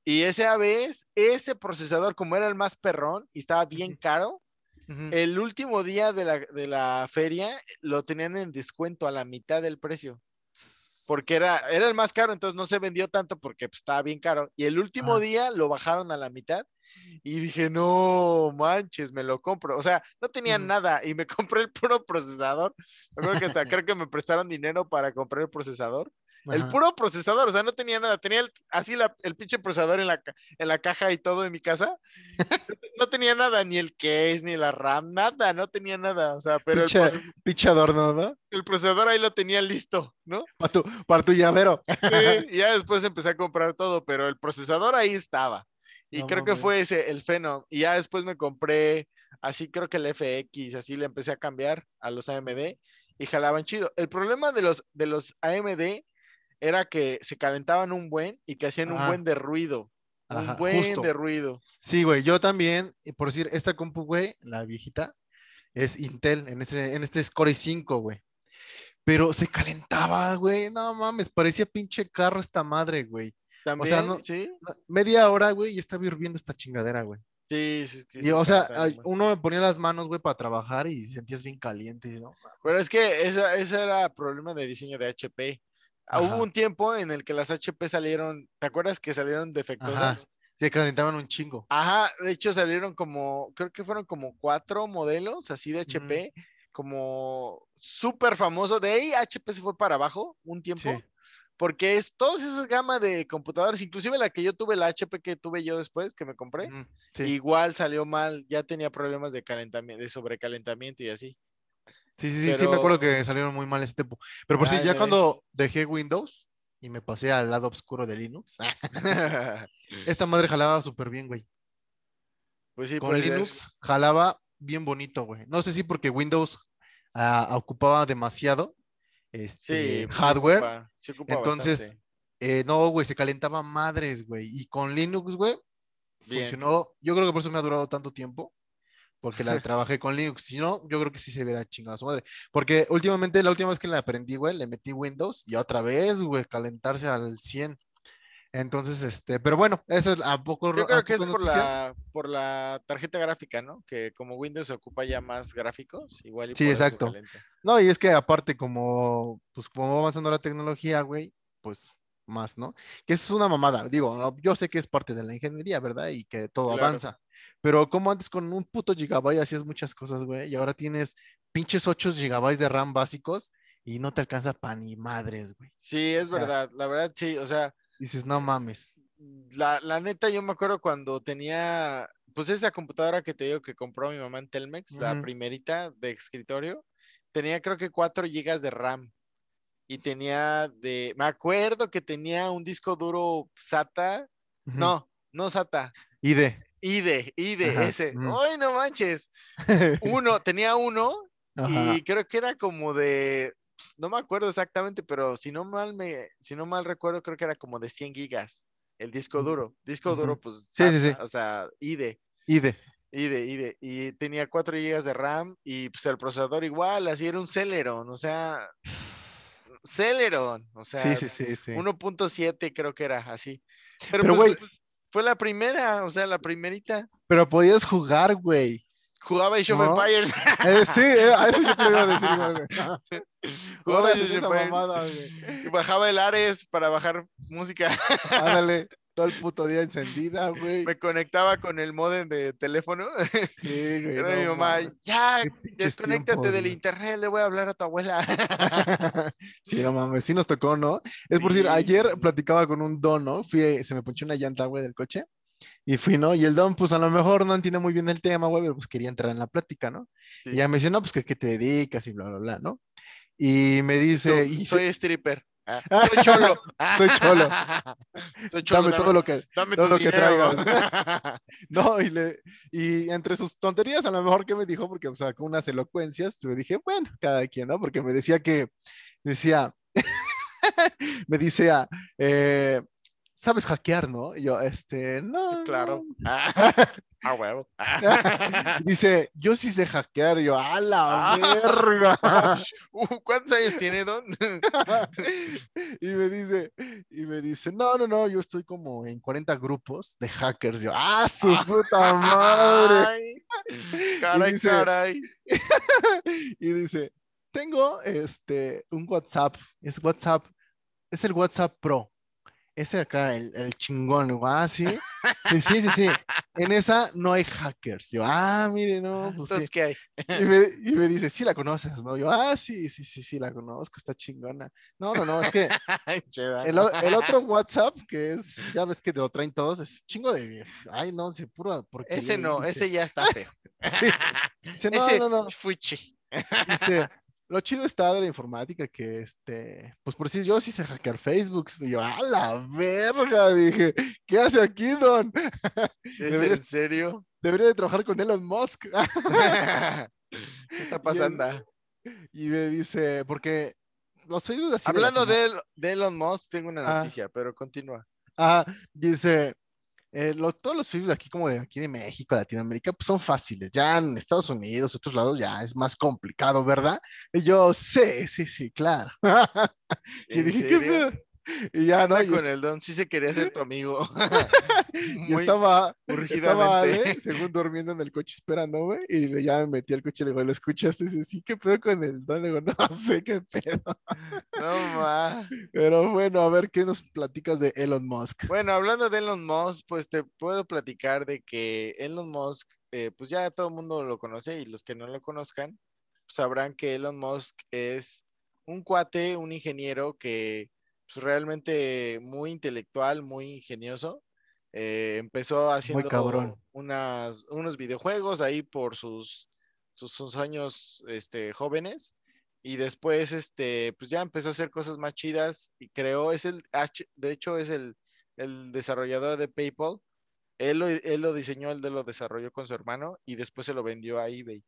S1: Y esa vez, ese procesador, como era el más perrón y estaba bien caro,
S2: ujú.
S1: el último día de la, de la feria lo tenían en descuento a la mitad del precio. Porque era, era el más caro, entonces no se vendió tanto porque pues, estaba bien caro. Y el último día lo bajaron a la mitad. Y dije, no manches, me lo compro. O sea, no tenía nada y me compré el puro procesador. Acuerdo que hasta creo que me prestaron dinero para comprar el procesador. El puro procesador, o sea, no tenía nada. Tenía el- así la- el pinche procesador en la, en la caja y todo en mi casa. No tenía nada, ni el case, ni la RAM, nada, no tenía nada. O sea, pero el,
S2: Pinche,
S1: proces-
S2: pinche adorno, ¿no?
S1: el procesador ahí lo tenía listo, ¿no?
S2: Para tu, para tu llavero.
S1: Sí, y ya después empecé a comprar todo, pero el procesador ahí estaba. Y
S2: No
S1: creo que fue ese, el Phenom. Y ya después me compré, así creo que el FX, así le empecé a cambiar a los AMD y jalaban chido. El problema de los, de los AMD era que se calentaban un buen y que hacían un buen de ruido.
S2: Ajá,
S1: un buen
S2: justo.
S1: de ruido.
S2: Sí, güey, yo también, y por decir, esta compu, güey, la viejita, es Intel, en, ese, en este es Core i5, güey. Pero se calentaba, güey, no mames, parecía pinche carro esta madre, güey.
S1: También,
S2: no-
S1: sí,
S2: Media hora, güey, y estaba hirviendo esta chingadera, güey.
S1: sí, sí, sí,
S2: Y, o sea, uno me ponía las manos, güey, para trabajar y sentías bien caliente, ¿no?
S1: Pero es que esa, ese era problema de diseño de HP. Ah, Hubo un tiempo en el que las HP salieron, ¿te acuerdas que salieron defectuosas?
S2: Se calentaban un chingo.
S1: Ajá, de hecho salieron como, creo que fueron como cuatro modelos así de HP, como súper famoso. De ahí HP se fue para abajo un tiempo,
S2: Sí.
S1: porque es todas esas gamas de computadores, inclusive la que yo tuve, la HP que tuve yo después, que me compré,
S2: Sí,
S1: igual salió mal, ya tenía problemas de calentamiento, de sobrecalentamiento y así.
S2: Sí, sí, sí, sí, me acuerdo que salieron muy mal ese tiempo. Pero por si
S1: Ay,
S2: ya cuando dejé Windows y me pasé al lado oscuro de Linux, esta madre jalaba súper bien, güey.
S1: pues sí,
S2: Con
S1: ser.
S2: Linux jalaba bien bonito, güey. No sé si porque Windows ah, ocupaba demasiado este,
S1: Sí, pues sí
S2: hardware.
S1: ocupa- sí ocupa
S2: Entonces, eh, no, güey, se calentaba madres, güey. Y con Linux, güey,
S1: Bien.
S2: funcionó. Yo creo que por eso me ha durado tanto tiempo. Porque la trabajé con Linux. Si no, yo creo que sí se hubiera chingado a su madre. Porque últimamente, la última vez que la aprendí, güey, le metí Windows y otra vez, güey, calentarse al 100. Entonces, este, pero bueno, eso es a poco.
S1: Yo creo que es por la, por la tarjeta gráfica, ¿no? Que como Windows ocupa ya más gráficos, igual y
S2: Sí, exacto. No, y es que aparte, como, pues, como va avanzando la tecnología, güey, pues más, ¿no? Que eso es una mamada. Digo, no, yo sé que es parte de la ingeniería, ¿verdad? Y que todo
S1: Claro.
S2: avanza. Pero como antes con un puto gigabyte hacías muchas cosas, güey, y ahora tienes pinches 8 gigabytes de RAM básicos y no te alcanza pa' ni madres, güey.
S1: Sí, es
S2: O sea,
S1: verdad, la verdad sí, o sea,
S2: Dices, no mames.
S1: la, la neta yo me acuerdo cuando tenía, pues esa computadora que te digo que compró mi mamá en Telmex, la primerita de escritorio, tenía creo que 4 gigas de RAM y tenía de, me acuerdo que tenía un disco duro SATA, no, no SATA. IDE, IDE,
S2: Ajá,
S1: ese,
S2: ujú.
S1: ¡ay no manches! Uno, tenía uno
S2: Ajá.
S1: y creo que era como de, pues, no me acuerdo exactamente, pero si no mal me, si no mal recuerdo, creo que era como de 100 gigas el disco duro. Disco duro, pues,
S2: Sí, sí, sí.
S1: SATA, o sea, IDE,
S2: Y de.
S1: IDE, IDE. Y tenía 4 gigas de RAM y pues el procesador igual, así era un Celeron, o sea, Celeron, o sea,
S2: Sí, sí, sí, sí.
S1: 1.7 creo que era así. Pero,
S2: Pero,
S1: pues,
S2: güey,
S1: fue la primera, o sea, la primerita.
S2: pero podías jugar, güey.
S1: Jugaba Age of
S2: ¿No?
S1: Empires.
S2: Eh, sí, eh, a eso yo te iba a decir igual, güey.
S1: Jugaba Age of
S2: esa
S1: Empires.
S2: mamada, güey.
S1: Y bajaba el Ares para bajar música.
S2: Ándale. Todo el puto día encendida, güey.
S1: Me conectaba con el modem de teléfono.
S2: Sí, güey.
S1: Era mi mamá, ya, desconéctate del
S2: güey.
S1: internet, le voy a hablar a tu abuela.
S2: Sí, no mames, sí nos tocó, ¿no? Es por decir, ayer platicaba con un don, ¿no? Fui, se me ponchó una llanta, güey, del coche. Y fui, ¿no? Y el don, pues a lo mejor no entiende muy bien el tema, güey, pero pues quería entrar en la plática, ¿no?
S1: Sí.
S2: Y ya me dice, no, pues que qué te dedicas y bla, bla, bla, ¿no? Y me dice, y
S1: soy
S2: se-
S1: stripper. Ah, soy cholo.
S2: Soy cholo.
S1: soy cholo.
S2: dame todo lo que,
S1: dame
S2: todo lo que
S1: dinero.
S2: No, y, le, y entre sus tonterías, a lo mejor que me dijo, porque o sea, con unas elocuencias, yo dije, bueno, cada quien, ¿no? Porque me decía que, decía, me decía, eh, ¿sabes hackear, no? Y yo, este, no.
S1: claro.
S2: No".
S1: Ah, huevo.
S2: Dice, yo sí sé hackear, y yo, a la
S1: Ah.
S2: verga.
S1: Uh, ¿Cuántos años tiene, Don?
S2: y me dice, y me dice, no, no, no, yo estoy como en 40 grupos de hackers. Yo, ¡ah, su puta madre!
S1: Ay, caray,
S2: dice-
S1: caray.
S2: y dice, tengo este un WhatsApp, es WhatsApp, es el WhatsApp Pro. Ese acá, el, el chingón, digo, ah, sí. Sí, sí, sí, sí. En esa no hay hackers. Yo, ah, mire, no, pues sí.
S1: Entonces, ¿qué hay?
S2: Y me, y me dice, sí la conoces, ¿no? Yo, ah, sí, sí, sí, sí, la conozco, está chingona. No, no, no, es que el, otro WhatsApp, que es, ya ves que te lo traen todos, es chingo de, ay, no, se puro, porque
S1: Ese no, ese ya está feo.
S2: Sí. Dice, no,
S1: ese
S2: no, no.
S1: fuchi.
S2: Dice, lo chido está de la informática que, este, pues por si yo sí sé hackear Facebook. Y yo, a la verga, dije, ¿qué hace aquí, Don?
S1: ¿Es en serio?
S2: Debería de trabajar con Elon Musk.
S1: ¿Qué está pasando?
S2: Y me dice, porque los Facebook así
S1: Hablando de Elon Musk, tengo una
S2: Ah.
S1: noticia, pero continúa.
S2: Ah, dice, eh, lo- todos los Facebook de aquí, como de aquí de México, Latinoamérica, pues son fáciles. Ya en Estados Unidos, otros lados, ya es más complicado, ¿verdad? Y yo, sí, sí, sí, claro. y
S1: ¿En
S2: dije, ¿qué? Y ya, ¿no? Y,
S1: con el don, sí se quería ser tu amigo.
S2: y estaba, estaba. Ale, según durmiendo en el coche esperando, güey, y ya me metí al coche y le digo, ¿lo escuchaste? Y dice, sí, ¿qué pedo con el don? Le digo, no sé qué pedo.
S1: No ma.
S2: Pero bueno, a ver, ¿qué nos platicas de Elon Musk?
S1: Bueno, hablando de Elon Musk, pues te puedo platicar de que Elon Musk, eh, pues ya todo el mundo lo conoce y los que no lo conozcan sabrán que Elon Musk es un cuate, un ingeniero que pues, realmente muy intelectual, muy ingenioso. Eh, empezó haciendo unas, unos videojuegos ahí por sus, sus, sus años este, jóvenes y después este, pues ya empezó a hacer cosas más chidas y creó, es el, de hecho es el, el desarrollador de PayPal. Él lo, él lo diseñó, él lo desarrolló con su hermano y después se lo vendió a eBay.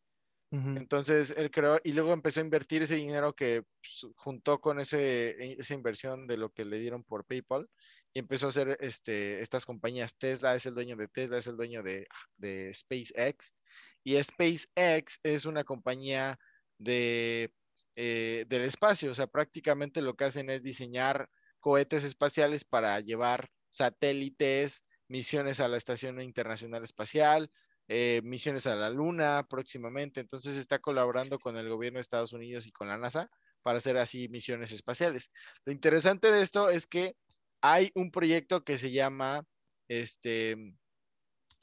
S1: Entonces él creó y luego empezó a invertir ese dinero que pues, juntó con ese, esa inversión de lo que le dieron por PayPal y empezó a hacer este, estas compañías. Tesla es el dueño de Tesla, es el dueño de, de SpaceX y SpaceX es una compañía de, eh, del espacio, o sea, prácticamente lo que hacen es diseñar cohetes espaciales para llevar satélites, misiones a la Estación Internacional Espacial, eh, misiones a la Luna próximamente. Entonces está colaborando con el gobierno de Estados Unidos y con la NASA para hacer así misiones espaciales. Lo interesante de esto es que hay un proyecto que se llama, este,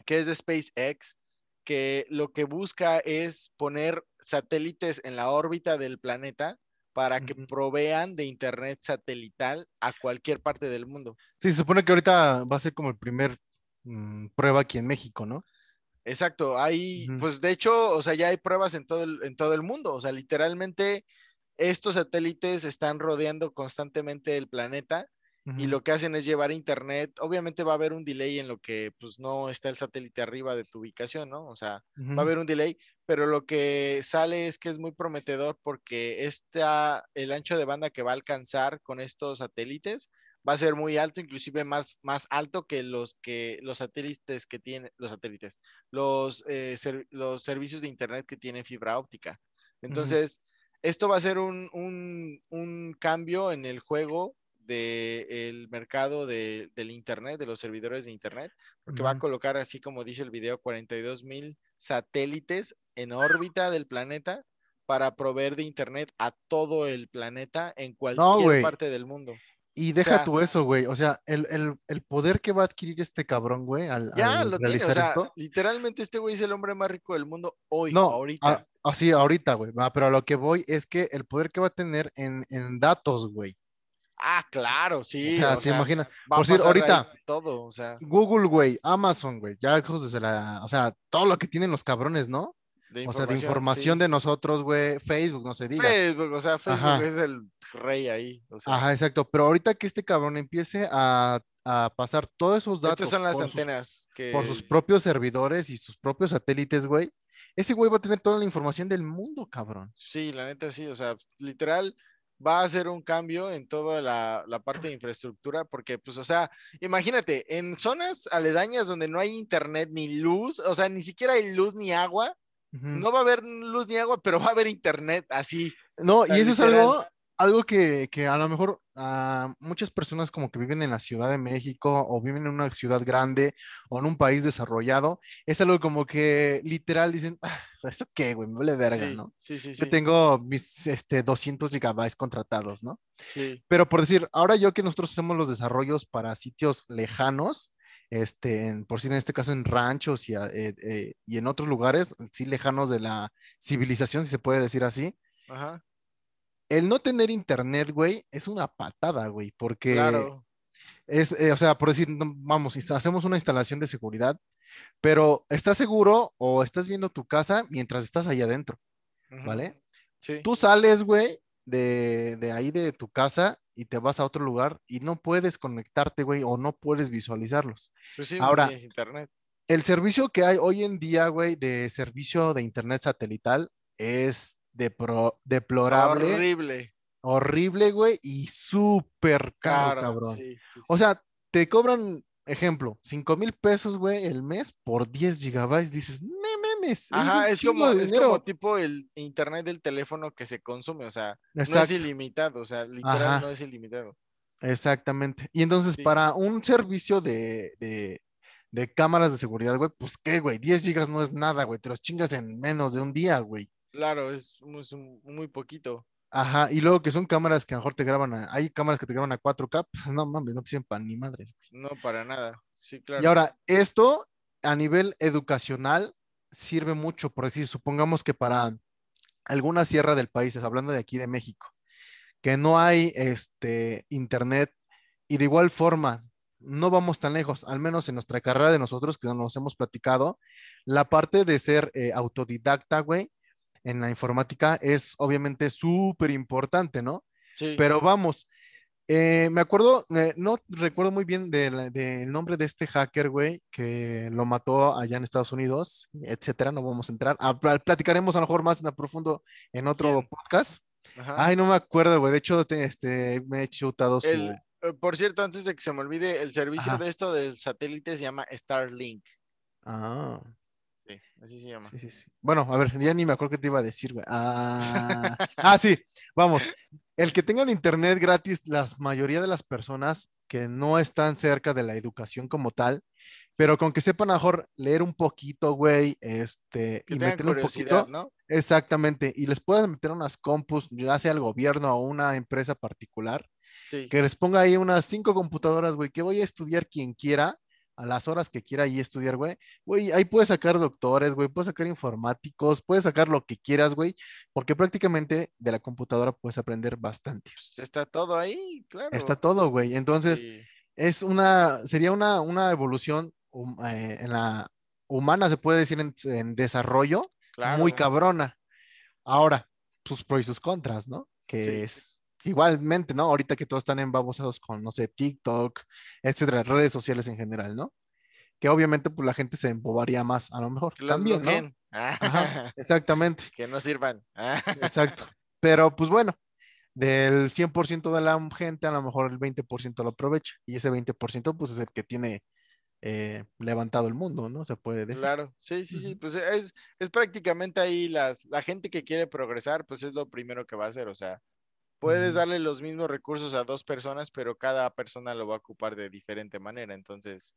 S1: que es de SpaceX, que lo que busca es poner satélites en la órbita del planeta para que provean de internet satelital a cualquier parte del mundo.
S2: Sí, se supone que ahorita va a ser como el primer mm, prueba aquí en México, ¿no?
S1: Exacto, hay,
S2: Ujú.
S1: pues de hecho, o sea, ya hay pruebas en todo el, en todo el mundo, o sea, literalmente estos satélites están rodeando constantemente el planeta y
S2: Ujú.
S1: lo que hacen es llevar internet, obviamente va a haber un delay en lo que pues no está el satélite arriba de tu ubicación, ¿no? O sea, va
S2: Ujú.
S1: a haber un delay, pero lo que sale es que es muy prometedor porque esta, el ancho de banda que va a alcanzar con estos satélites va a ser muy alto, inclusive más, más alto que los que los satélites que tienen, los satélites, los, eh, ser- los servicios de internet que tienen fibra óptica. Entonces, esto va a ser un, un, un cambio en el juego del mercado de- del internet, de los servidores de internet, porque va a colocar, así como dice el video, 42 mil satélites en órbita del planeta para proveer de internet a todo el planeta en cualquier parte del mundo.
S2: Y deja
S1: sea-
S2: tú eso, güey. O sea, el, el- el poder que va a adquirir este cabrón, güey, al,
S1: Ya
S2: al
S1: lo tiene, o
S2: realizar
S1: sea,
S2: esto.
S1: literalmente este güey es el hombre más rico del mundo hoy,
S2: No,
S1: ahorita.
S2: así ahorita, güey. va, Pero a lo que voy es que el poder que va a tener en, en datos, güey.
S1: Ah, claro, sí.
S2: sea,
S1: O
S2: te
S1: sea,
S2: imaginas,
S1: va
S2: por decir, ahorita-
S1: todo, o sea,
S2: Google, güey, Amazon, güey, ya desde la, o sea, todo lo que tienen los cabrones, ¿no?
S1: De
S2: O sea, de
S1: información. sí.
S2: de nosotros, güey, Facebook, no se diga.
S1: Facebook, o sea, Facebook
S2: Ajá.
S1: es el rey ahí. O sea,
S2: Ajá, exacto. Pero ahorita que este cabrón empiece a, a pasar todos esos datos
S1: estas son las
S2: sus-
S1: antenas que.
S2: por sus propios servidores y sus propios satélites, güey, ese güey va a tener toda la información del mundo, cabrón.
S1: Sí, la neta sí, o sea, literal va a hacer un cambio en toda la, la parte de infraestructura, porque, pues, o sea, imagínate, en zonas aledañas donde no hay internet ni luz, o sea, ni siquiera hay luz ni agua, No va a haber luz ni agua, pero va a haber internet así.
S2: No, y eso es algo, algo que, que a lo mejor a muchas personas como que viven en la Ciudad de México o viven en una ciudad grande o en un país desarrollado, es algo como que literal dicen, "Ah, ¿eso qué, güey? Me vale verga,
S1: sí,
S2: ¿no?
S1: sí, sí,
S2: Yo
S1: sí,
S2: tengo mis este, 200 gigabytes contratados, ¿no?
S1: sí.
S2: Pero por decir, ahora yo que nosotros hacemos los desarrollos para sitios lejanos, este, en- por si en este caso en ranchos y, a- eh, eh, y en otros lugares, sí lejanos de la civilización, si se puede decir así,
S1: Ajá,
S2: el no tener internet, güey, es una patada, güey, porque
S1: claro.
S2: es, eh, o sea, por decir, vamos, hacemos una instalación de seguridad, pero ¿estás seguro o estás viendo tu casa mientras estás ahí adentro? ¿vale?
S1: Sí.
S2: Tú sales, güey, de, de ahí de tu casa y te vas a otro lugar y no puedes conectarte, güey, o no puedes visualizarlos.
S1: Pues sí,
S2: ahora-
S1: internet.
S2: El servicio que hay hoy en día, güey, de servicio de internet satelital es depro- deplorable,
S1: Horrible.
S2: horrible, güey, y súper caro, cabrón.
S1: sí, sí,
S2: O sea, te cobran, ejemplo, 5 mil pesos, güey, el mes por 10 gigabytes. Dices, no mames.
S1: Ajá, es como, es
S2: dinero".
S1: como tipo el internet del teléfono que se consume, o sea, no es ilimitado, o sea, literal
S2: Ajá.
S1: no es ilimitado.
S2: Exactamente. Y entonces,
S1: Sí.
S2: para un servicio de, de, de cámaras de seguridad, güey, pues qué, güey, 10 gigas no es nada, güey, te los chingas en menos de un día, güey.
S1: Claro, es muy, es un- muy poquito.
S2: Ajá, y luego que son cámaras que a lo mejor te graban, a- hay cámaras que te graban a 4K, pues no mames, no te sirven para ni madres, güey.
S1: No, para nada. Sí, claro.
S2: Y ahora, esto a nivel educacional sirve mucho, por decir, supongamos que para alguna sierra del país, hablando de aquí de México, que no hay este internet y de igual forma no vamos tan lejos, al menos en nuestra carrera de nosotros que nos hemos platicado, la parte de ser eh, autodidacta, güey, en la informática es obviamente súper importante, ¿no?
S1: Sí.
S2: Pero vamos, eh, me acuerdo, eh, no recuerdo muy bien del nombre de este hacker, güey, que lo mató allá en Estados Unidos, etcétera. No vamos a entrar. Pla- platicaremos a lo mejor más en a profundo en otro podcast.
S1: Ajá.
S2: Ay, no me acuerdo, güey. De hecho, te- este, me he chutado su.
S1: El- eh, por cierto, antes de que se me olvide, el servicio
S2: Ajá.
S1: de esto del satélite se llama Starlink.
S2: Ah,
S1: Sí, así se llama.
S2: sí, sí, sí. Bueno, a ver, ya ni me acuerdo qué te iba a decir, güey. Ah, ah, sí, vamos. El que tengan internet gratis, la mayoría de las personas que no están cerca de la educación como tal, pero con que sepan mejor leer un poquito, güey, este, y
S1: tengan
S2: meterle un poquito,
S1: ¿no?
S2: exactamente, y les puedan meter unas compus, ya sea al gobierno o una empresa particular,
S1: Sí.
S2: que les ponga ahí unas cinco computadoras, güey, que voy a estudiar quien quiera, a las horas que quiera ahí estudiar, güey. Güey, ahí puedes sacar doctores, güey, puedes sacar informáticos, puedes sacar lo que quieras, güey, porque prácticamente de la computadora puedes aprender bastante.
S1: Pues está todo ahí, claro.
S2: Está todo, güey. Entonces,
S1: Sí,
S2: es una, sería una, una evolución hum- eh, en la humana, se puede decir, en, en desarrollo, muy cabrona. Ahora, sus pros y sus contras, ¿no? Que
S1: Sí.
S2: es igualmente, ¿no? Ahorita que todos están embabosados con, no sé, TikTok, etcétera, redes sociales en general, ¿no? Que obviamente, pues la gente se embobaría más, a lo mejor.
S1: Que las
S2: También, ¿no?
S1: bloqueen.
S2: Ajá, exactamente,
S1: Que no sirvan.
S2: exacto. Pero, pues bueno, del 100% de la gente, a lo mejor el 20% lo aprovecha. Y ese 20%, pues es el que tiene eh, levantado el mundo, ¿no? Se puede decir.
S1: Claro, sí, sí, sí, pues es, es prácticamente ahí las, la gente que quiere progresar, pues es lo primero que va a hacer, o sea, puedes darle los mismos recursos a dos personas, pero cada persona lo va a ocupar de diferente manera, entonces,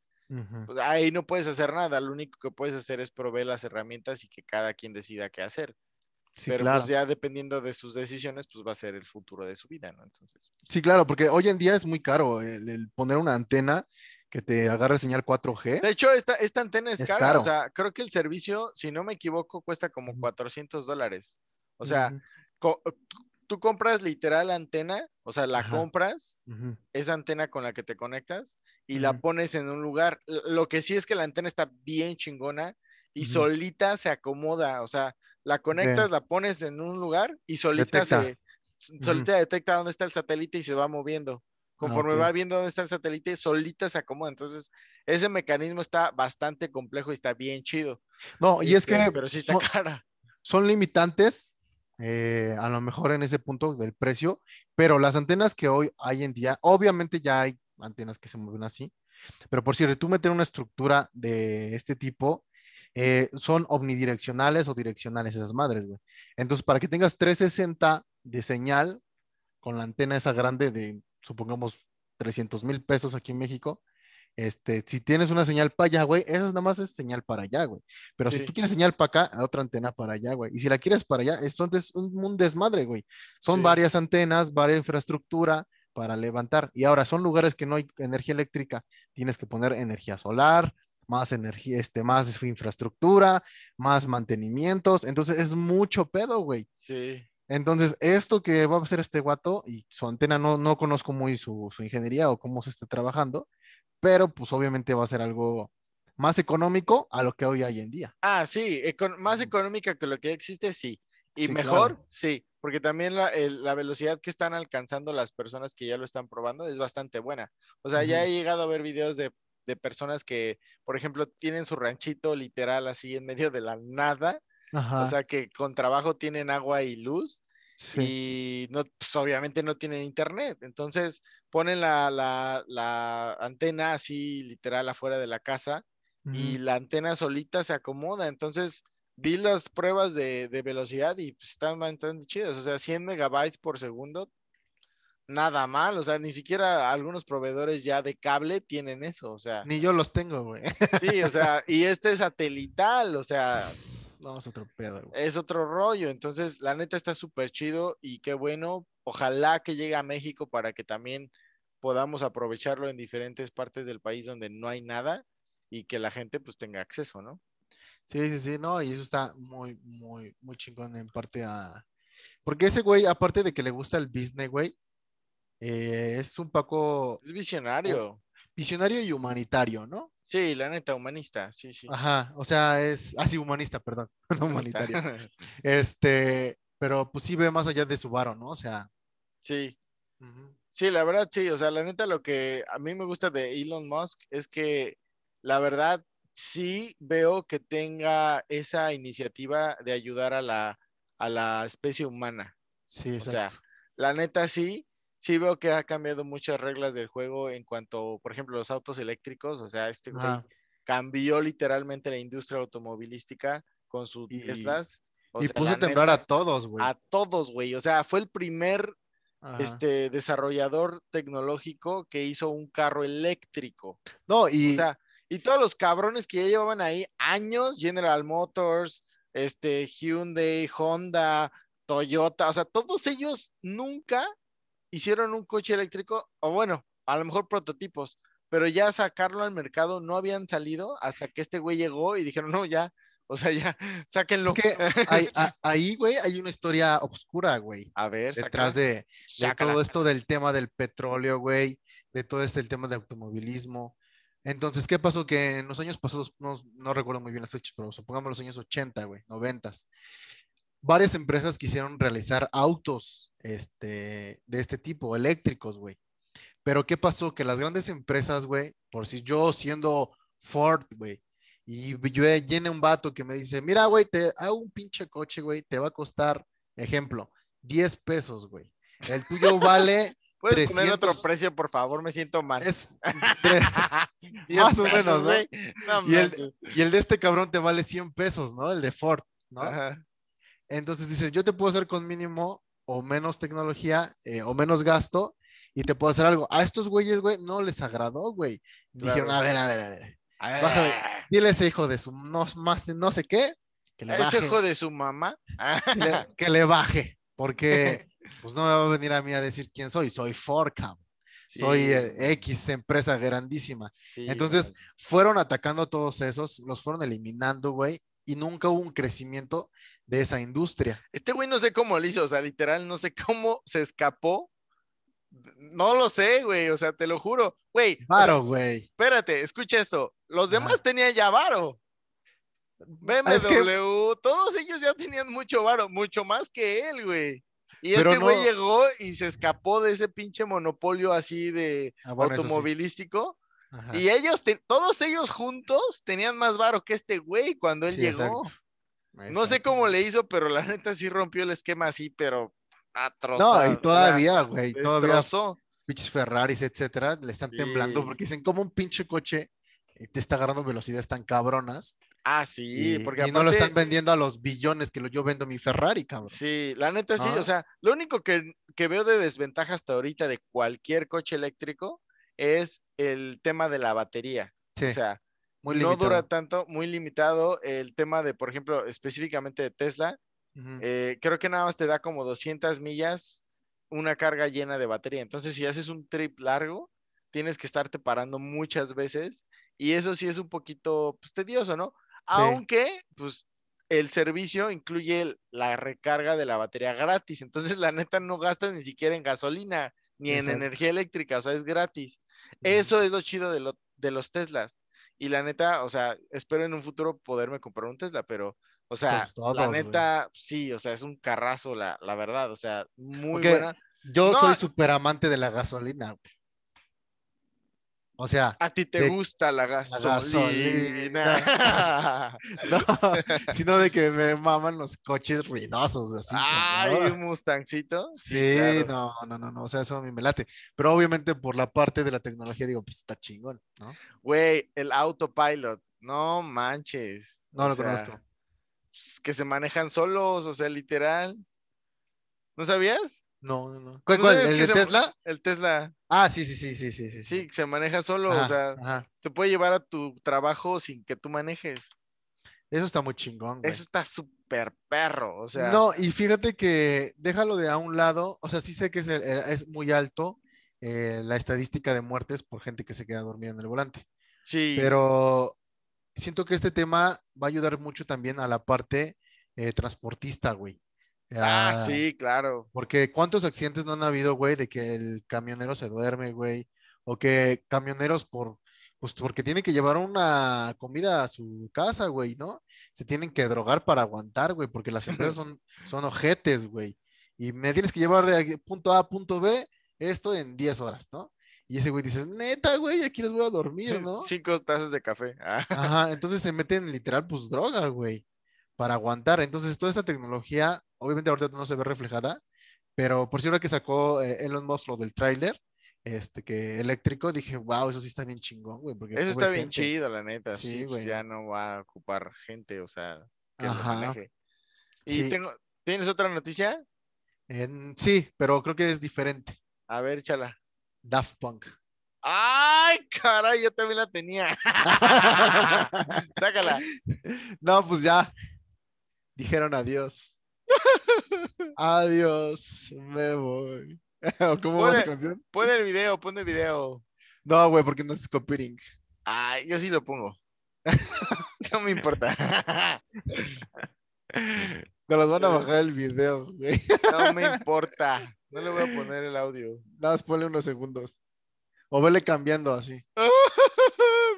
S1: pues ahí no puedes hacer nada, lo único que puedes hacer es proveer las herramientas y que cada quien decida qué hacer.
S2: Sí,
S1: pero
S2: claro.
S1: pues ya dependiendo de sus decisiones, pues va a ser el futuro de su vida, ¿no? Entonces, pues,
S2: Sí, claro, porque hoy en día es muy caro el, el poner una antena que te agarre señal 4G.
S1: De hecho, esta, esta antena es,
S2: Es
S1: cara.
S2: caro.
S1: O sea, creo que el servicio, si no me equivoco, cuesta como
S2: Ujú.
S1: 400 dólares. O sea, co- tú, compras literal la antena, o sea, la
S2: Ajá.
S1: compras, esa antena con la que te conectas, y la pones en un lugar. Lo que sí es que la antena está bien chingona y solita se acomoda. O sea, la conectas, la pones en un lugar y solita
S2: Detecta.
S1: se solita detecta dónde está el satélite y se va moviendo. Conforme
S2: Ah, ok.
S1: va viendo dónde está el satélite, solita se acomoda. Entonces, ese mecanismo está bastante complejo y está bien chido.
S2: No, y es
S1: Este,
S2: que
S1: pero sí está cara.
S2: son limitantes, eh, a lo mejor en ese punto del precio, pero las antenas que hoy hay en día, obviamente ya hay antenas que se mueven así, pero por cierto, tú meter una estructura de este tipo, eh, son omnidireccionales o direccionales esas madres, güey. Entonces, para que tengas 360 de señal con la antena esa grande de, supongamos, 300 mil pesos aquí en México, este, si tienes una señal para allá, güey, esa nada más es señal para allá, güey. Pero si tú quieres señal para acá, otra antena para allá, güey. Y si la quieres para allá, es un, un desmadre, güey. Son
S1: Sí.
S2: varias antenas, varias infraestructura para levantar. Y ahora son lugares que no hay energía eléctrica. Tienes que poner energía solar, más energía, este, más infraestructura, más mantenimientos. Entonces es mucho pedo, güey.
S1: Sí.
S2: Entonces, esto que va a hacer este guato y su antena no, no conozco muy su, su ingeniería o cómo se esté trabajando, pero pues obviamente va a ser algo más económico a lo que hoy hay en día.
S1: Ah, sí, más económica que lo que existe, sí. Y
S2: Sí,
S1: mejor,
S2: claro.
S1: sí, porque también la, el- la velocidad que están alcanzando las personas que ya lo están probando es bastante buena. O sea, ya he llegado a ver videos de, de personas que, por ejemplo, tienen su ranchito literal así en medio de la nada.
S2: Ajá.
S1: O sea, que con trabajo tienen agua y luz
S2: sí.
S1: y no, pues obviamente no tienen internet. Entonces ponen la, la, la antena así literal afuera de la casa y la antena solita se acomoda. Entonces vi las pruebas de, de velocidad y pues, están bastante chidas. O sea, 100 megabytes por segundo, nada mal. O sea, ni siquiera algunos proveedores ya de cable tienen eso. O sea,
S2: Ni yo los tengo, güey.
S1: sí, o sea, y este es satelital. O sea,
S2: No, es otro pedo, güey.
S1: es otro rollo. Entonces, la neta está súper chido y qué bueno. Ojalá que llegue a México para que también podamos aprovecharlo en diferentes partes del país donde no hay nada y que la gente pues tenga acceso, ¿no?
S2: Sí, sí, sí, no, y eso está muy, muy, muy chingón en parte a... Porque ese güey, aparte de que le gusta el business, güey, eh, es un poco
S1: Es visionario.
S2: visionario y humanitario, ¿no?
S1: Sí, la neta, humanista, sí, sí.
S2: Ajá, o sea, es así humanista, perdón, no
S1: humanista.
S2: humanitario. Este, pero pues sí ve más allá de su varo, ¿no? O sea,
S1: sí, sí, la verdad, sí. O sea, la neta, lo que a mí me gusta de Elon Musk es que la verdad sí veo que tenga esa iniciativa de ayudar a la, a la especie humana.
S2: sí,
S1: O sea,
S2: exacto.
S1: la neta sí, sí veo que ha cambiado muchas reglas del juego en cuanto, por ejemplo, los autos eléctricos. O sea, este güey cambió literalmente la industria automovilística con sus
S2: Y-
S1: Teslas. O
S2: y
S1: sea,
S2: puso a temblar
S1: neta,
S2: a todos, güey.
S1: a todos, güey. O sea, fue el primer
S2: Ajá.
S1: este, desarrollador tecnológico que hizo un carro eléctrico.
S2: No,
S1: O
S2: y
S1: sea, y todos los cabrones que ya llevaban ahí años, General Motors, este, Hyundai, Honda, Toyota, o sea, todos ellos nunca hicieron un coche eléctrico, o bueno, a lo mejor prototipos, pero ya sacarlo al mercado no habían salido hasta que este güey llegó y dijeron, no, ya, o sea, ya, sáquenlo.
S2: es que ahí, a- ahí, güey, hay una historia oscura, güey,
S1: A ver,
S2: detrás de, de
S1: sácala.
S2: todo esto del tema del petróleo, güey, de todo este el tema del automovilismo. Entonces, ¿qué pasó? Que en los años pasados, no, no recuerdo muy bien las fechas, pero supongamos los años 80, güey, 90, varias empresas quisieron realizar autos este, de este tipo, eléctricos, güey. Pero ¿qué pasó? Que las grandes empresas, güey, por si yo siendo Ford, güey, y yo llene un vato que me dice, mira, güey, te hago un pinche coche, güey, te va a costar, ejemplo, 10 pesos, güey. El tuyo vale,
S1: ¿Puedes poner otro
S2: 300.
S1: precio, por favor? Me siento mal.
S2: es, más o menos,
S1: güey. No
S2: Y el- y el de este cabrón te vale 100 pesos, ¿no? El de Ford, ¿no?
S1: Ajá.
S2: Entonces dices, yo te puedo hacer con mínimo o menos tecnología eh, o menos gasto y te puedo hacer algo. A estos güeyes, güey, no les agradó, güey. Dijeron, a ver, a ver, a ver.
S1: A ver,
S2: Bájale. Dile a ese hijo de su no, más, no sé qué que le
S1: Es
S2: baje.
S1: hijo de su mamá.
S2: que le, que le baje, porque pues no me va a venir a mí a decir quién soy, soy Forcam, soy eh, X empresa grandísima.
S1: sí,
S2: Entonces,
S1: güey.
S2: fueron atacando a todos esos, los fueron eliminando, güey, y nunca hubo un crecimiento de esa industria.
S1: Este güey no sé cómo lo hizo, o sea, literal, no sé cómo se escapó. No lo sé, güey, o sea, te lo juro. Güey, o sea,
S2: Varo, güey.
S1: espérate, escucha esto. Los demás tenían ya varo. BMW,
S2: Es que-
S1: todos ellos ya tenían mucho varo, mucho más que él, güey. Y
S2: Pero
S1: este güey
S2: no-
S1: llegó y se escapó de ese pinche monopolio así de
S2: Ah, bueno,
S1: automovilístico.
S2: Ajá.
S1: Y ellos, te- todos ellos juntos tenían más varo que este güey cuando él
S2: Sí,
S1: llegó.
S2: exacto.
S1: No sé cómo le hizo, pero la neta sí rompió el esquema así, pero
S2: No,
S1: atrozado.
S2: y todavía, güey, todavía pinches Ferraris, etcétera, le están temblando porque dicen como un pinche coche eh, te está agarrando velocidades tan cabronas
S1: Ah, sí,
S2: y,
S1: porque
S2: y no lo están vendiendo a los billones que lo, yo vendo mi Ferrari, cabrón.
S1: Sí, la neta sí,
S2: ¿No?
S1: o sea, lo único que, que veo de desventaja hasta ahorita de cualquier coche eléctrico es el tema de la batería.
S2: Sí,
S1: O sea,
S2: muy
S1: no
S2: limitado.
S1: dura tanto, muy limitado. El tema de, por ejemplo, específicamente de Tesla, eh, creo que nada más te da como 200 millas una carga llena de batería. Entonces, si haces un trip largo, tienes que estarte parando muchas veces y eso sí es un poquito pues, tedioso, ¿no? Aunque, pues, el servicio incluye la recarga de la batería gratis. Entonces, la neta no gastas ni siquiera en gasolina ni en
S2: Exacto.
S1: energía eléctrica, o sea, es gratis. Eso es lo chido de, lo- de los Teslas. Y la neta, o sea, espero en un futuro poderme comprar un Tesla, pero, o sea,
S2: todos,
S1: la neta, sí, o sea, es un carrazo, la, la verdad, o sea, muy buena.
S2: Yo
S1: No,
S2: soy súper amante de la gasolina. O sea,
S1: A ti te
S2: de-
S1: gusta la gasolina.
S2: no, sino de que me maman los coches ruidosos, así.
S1: Ay,
S2: como,
S1: un Mustangcito.
S2: Sí,
S1: claro.
S2: no, no, no, no, o sea, eso a mí me late. Pero obviamente por la parte de la tecnología digo, pues está chingón, ¿no?
S1: Güey, el autopilot, no manches.
S2: No
S1: o
S2: lo
S1: sea,
S2: conozco.
S1: pues, que se manejan solos, o sea, literal. ¿No sabías?
S2: No, no, no. ¿Cuál,
S1: ¿No
S2: cuál?
S1: sabes
S2: ¿El de
S1: se-
S2: Tesla?
S1: El Tesla,
S2: Ah, sí, sí, sí, sí, sí, sí.
S1: sí, se maneja solo,
S2: Ajá,
S1: o sea,
S2: ajá.
S1: te puede llevar a tu trabajo sin que tú manejes.
S2: Eso está muy chingón, güey.
S1: Eso está súper perro, o sea.
S2: No, y fíjate que déjalo de a un lado, o sea, sí sé que es, el- es muy alto eh, la estadística de muertes por gente que se queda dormida en el volante,
S1: sí,
S2: pero siento que este tema va a ayudar mucho también a la parte eh, transportista, güey.
S1: Ah,
S2: Ah,
S1: sí, claro.
S2: Porque cuántos accidentes no han habido, güey, de que el camionero se duerme, güey, o que camioneros por, pues porque tienen que llevar una comida a su casa, güey, ¿no? Se tienen que drogar para aguantar, güey, porque las empresas son, son ojetes, güey. Y me tienes que llevar de punto A a punto B esto en 10 horas, ¿no? Y ese güey dices, neta, güey, aquí les voy a dormir, ¿no?
S1: Cinco tazas de café. Ah,
S2: Ajá, entonces se meten literal, pues droga, güey, para aguantar. Entonces, toda esa tecnología, obviamente ahorita no se ve reflejada, pero por cierto que sacó eh, Elon Musk lo del tráiler, este, que eléctrico, dije, wow, eso sí está bien chingón, güey. porque
S1: Eso está bien
S2: gente".
S1: chido, la neta.
S2: Sí,
S1: Sí, pues
S2: güey.
S1: ya no va a ocupar gente, o sea, que lo
S2: Ajá.
S1: maneje. Y
S2: Sí.
S1: tengo, ¿tienes otra noticia?
S2: Sí, pero creo que es diferente.
S1: A ver, chala.
S2: Daft Punk.
S1: ¡Ay, caray! Yo también la tenía. Sácala.
S2: No, pues ya. Dijeron adiós. Adiós, me voy. ¿O ¿Cómo va esa canción?
S1: Pon el video, pon el video.
S2: No, güey, porque no es copying.
S1: Ay, yo sí lo pongo. No me importa.
S2: Nos los van a bajar el video, güey.
S1: No me importa. No le voy a poner el audio.
S2: Nada más ponle unos segundos. O vele cambiando así.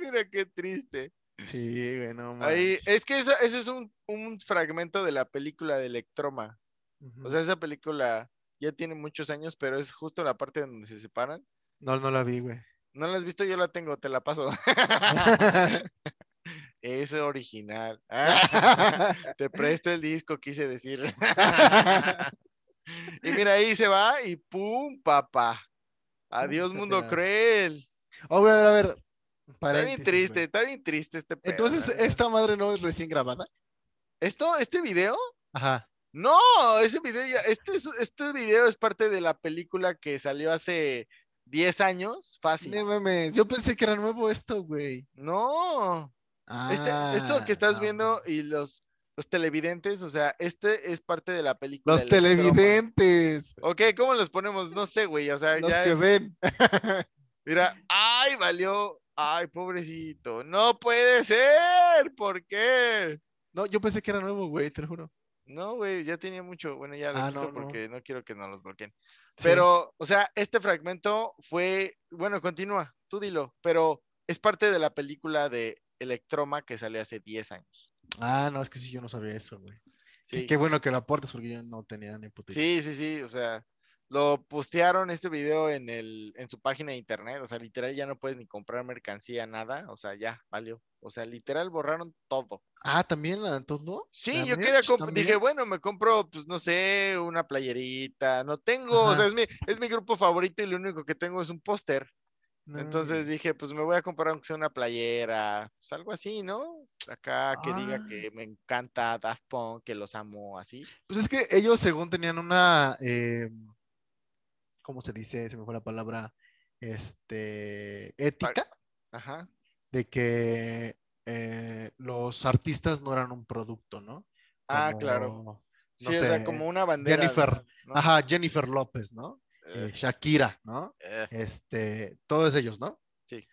S1: Mira qué triste.
S2: Sí, güey, no
S1: Ahí, es que eso, eso es un, un fragmento de la película de Electroma. O sea, esa película ya tiene muchos años, pero es justo la parte donde se separan.
S2: no, no la vi, güey.
S1: ¿No la has visto? Yo la tengo, te la paso. Es original. Ah, te presto el disco, quise decir. Y mira, ahí se va y ¡pum! papá. Adiós, mundo cruel.
S2: Oh, güey, a ver, a ver.
S1: Está bien triste,
S2: güey.
S1: está bien triste este pedo,
S2: Entonces. ¿esta madre no es recién grabada?
S1: ¿Esto, este video?
S2: Ajá.
S1: No, ese video ya, este, es- este video es parte de la película que salió hace 10 años, fácil.
S2: No mames, Yo pensé que era nuevo esto, güey.
S1: No, este, esto que
S2: Ah,
S1: estás
S2: no,
S1: viendo y los, los televidentes, o sea, este es parte de la película.
S2: Los televidentes.
S1: Ok, ¿cómo los ponemos? No sé, güey, o sea,
S2: Los
S1: ya
S2: que
S1: es-
S2: ven.
S1: Mira, ay, valió, ay, pobrecito, no puede ser, ¿por qué?
S2: No, yo pensé que era nuevo, güey, te lo juro.
S1: No, güey, ya tenía mucho, bueno, ya lo
S2: Ah,
S1: quito
S2: no, no.
S1: porque no quiero que nos los bloqueen.
S2: Sí.
S1: Pero, o sea, este fragmento fue, bueno, continúa, tú dilo, pero es parte de la película de Electroma que salió hace 10 años.
S2: Ah, no, es que sí, yo no sabía eso, güey.
S1: Sí,
S2: Qué bueno que lo aportes porque yo no tenía ni puta idea.
S1: sí, sí, sí, o sea, lo postearon este video en el, en su página de internet, o sea, literal ya no puedes ni comprar mercancía, nada, o sea, ya, valió. O sea, literal borraron todo.
S2: Ah, también la todo.
S1: Sí,
S2: ¿La
S1: yo quería
S2: también?
S1: dije, bueno, me compro, pues no sé, una playerita, no tengo, o sea, es mi, es mi grupo favorito y lo único que tengo es un póster.
S2: No,
S1: Entonces dije, pues me voy a comprar aunque sea una playera, pues algo así, ¿no? Acá que diga
S2: Ah.
S1: que me encanta Daft Punk, que los amo así.
S2: Pues es que ellos, según tenían una, eh, ¿cómo se dice? Se me fue la palabra, este, ética,
S1: Ajá.
S2: de que eh, los artistas no eran un producto, ¿no?
S1: Ah, claro. Sí, o sea, como una bandera.
S2: Jennifer,
S1: ¿no?
S2: Ajá, Jennifer López, ¿no? Eh,
S1: Eh,
S2: Shakira, ¿no?
S1: eh,
S2: Este, todos ellos, ¿no?
S1: Sí.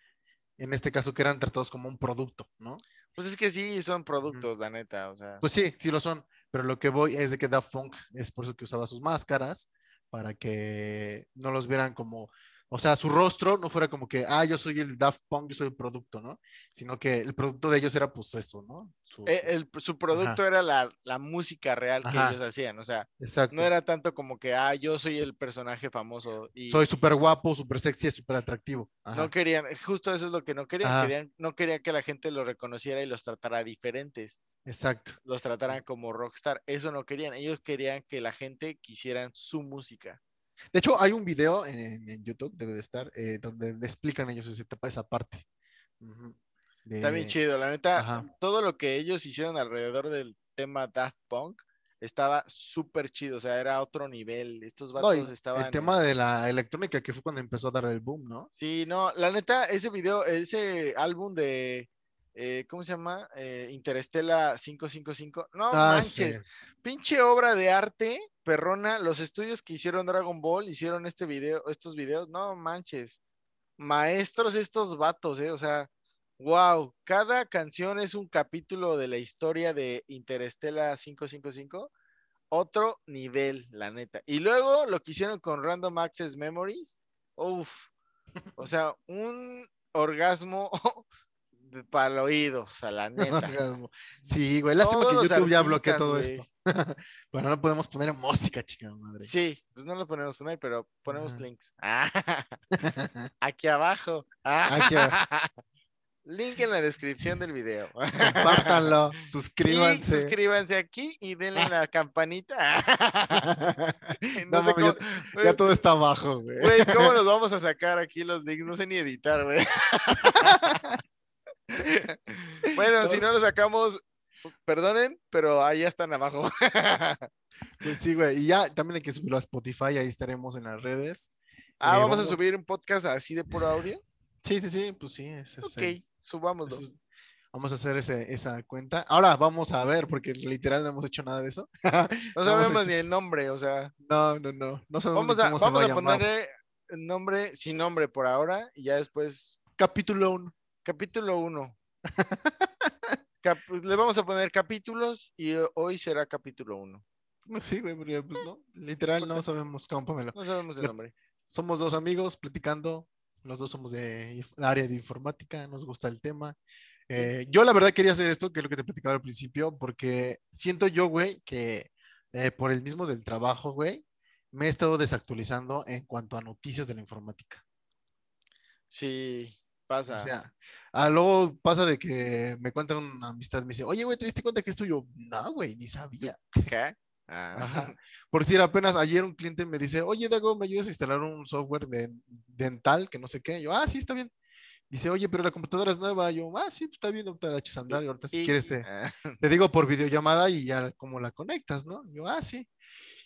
S2: En este caso que eran tratados como un producto, ¿no?
S1: Pues es que sí, son productos, la neta, o sea.
S2: Pues sí, sí lo son, pero lo que voy es de que Daft Punk es por eso que usaba sus máscaras, para que no los vieran como, o sea, su rostro no fuera como que, ah, yo soy el Daft Punk, yo soy el producto, ¿no? Sino que el producto de ellos era pues eso, ¿no? Su-
S1: eh,
S2: su-
S1: el- su producto era la, la música real que
S2: Ajá.
S1: ellos hacían, o sea,
S2: Exacto.
S1: no era tanto como que, ah, yo soy el personaje famoso y
S2: Soy súper guapo, súper sexy, súper atractivo. Ajá.
S1: no querían, justo eso es lo que no querían, querían, no querían que la gente los reconociera y los tratara diferentes,
S2: Exacto.
S1: los trataran como rockstar, eso no querían, ellos querían que la gente quisieran su música.
S2: De hecho, hay un video en, en YouTube, debe de estar, eh, donde le explican ellos ese, esa parte. Ujú.
S1: Está bien chido, la neta,
S2: ajá.
S1: todo lo que ellos hicieron alrededor del tema Daft Punk estaba súper chido, o sea, era otro nivel, estos
S2: No,
S1: vatos estaban...
S2: el tema de la electrónica que fue cuando empezó a dar el boom, ¿no?
S1: Sí, no, la neta, ese video, ese álbum de, eh, ¿cómo se llama? Eh, Interestela 555. No
S2: Ah,
S1: manches,
S2: sí.
S1: pinche obra de arte, perrona. Los estudios que hicieron Dragon Ball hicieron este video, estos videos, no manches. Maestros estos vatos, eh, o sea, wow, cada canción es un capítulo de la historia de Interestela 555. Otro nivel, la neta. Y luego lo que hicieron con Random Access Memories, uff, o sea, un orgasmo para el oído, o sea, la neta.
S2: Sí, güey, lástima
S1: Todos
S2: que YouTube ya bloquea
S1: artistas,
S2: todo
S1: güey.
S2: esto. Pero no podemos poner música, chica madre.
S1: Sí, pues no lo ponemos poner, pero ponemos links. Ah, aquí abajo. Ah,
S2: Aquí
S1: Link en la descripción del video.
S2: Compártanlo,
S1: Y
S2: suscríbanse.
S1: suscríbanse aquí y denle la campanita.
S2: No
S1: No sé
S2: mames,
S1: cómo-
S2: ya todo está abajo, güey.
S1: Güey, ¿cómo los vamos a sacar aquí los links? No sé ni editar, güey. bueno, si no los sacamos, pues, perdonen, pero ahí están abajo.
S2: Pues sí, güey. Y ya también hay que subirlo a Spotify, ahí estaremos en las redes.
S1: Ah,
S2: Eh,
S1: vamos a subir un podcast así de puro audio.
S2: Sí, sí, sí, pues sí. ese es
S1: Ok, subámoslo.
S2: es- vamos a hacer ese- esa cuenta. Ahora vamos a ver, porque literal no hemos hecho nada de eso.
S1: No sabemos
S2: a-
S1: ni el nombre, o sea,
S2: No, no, no. No sabemos
S1: vamos a, vamos
S2: va
S1: a
S2: llamar.
S1: ponerle el nombre sin nombre por ahora y ya después
S2: Capítulo 1.
S1: Capítulo 1. le vamos a poner capítulos y eh, hoy será capítulo 1.
S2: Sí, güey, porque pues no, literal no sabemos cómo ponerlo.
S1: No sabemos el nombre.
S2: Somos dos amigos platicando, los dos somos de área de informática, nos gusta el tema. Eh, yo la verdad quería hacer esto, que es lo que te platicaba al principio, porque siento yo, güey, que eh, por el mismo del trabajo, güey, me he estado desactualizando en cuanto a noticias de la informática.
S1: Sí, pasa.
S2: O sea, ah, luego pasa de que me cuentan una amistad, me dice, oye, güey, ¿te diste cuenta que esto yo? No, güey, ni sabía.
S1: ¿Qué? Ah,
S2: Ajá. Por decir, apenas ayer un cliente me dice, oye, Dago, ¿me ayudas a instalar un software de dental que no sé qué? Yo, ah, sí, está bien. Dice, oye, pero la computadora es nueva. Yo, ah, sí, está bien, ahorita la echas a andar y ahorita si quieres te,
S1: ah,
S2: te digo por videollamada y ya como la conectas, ¿no? Yo, ah, sí.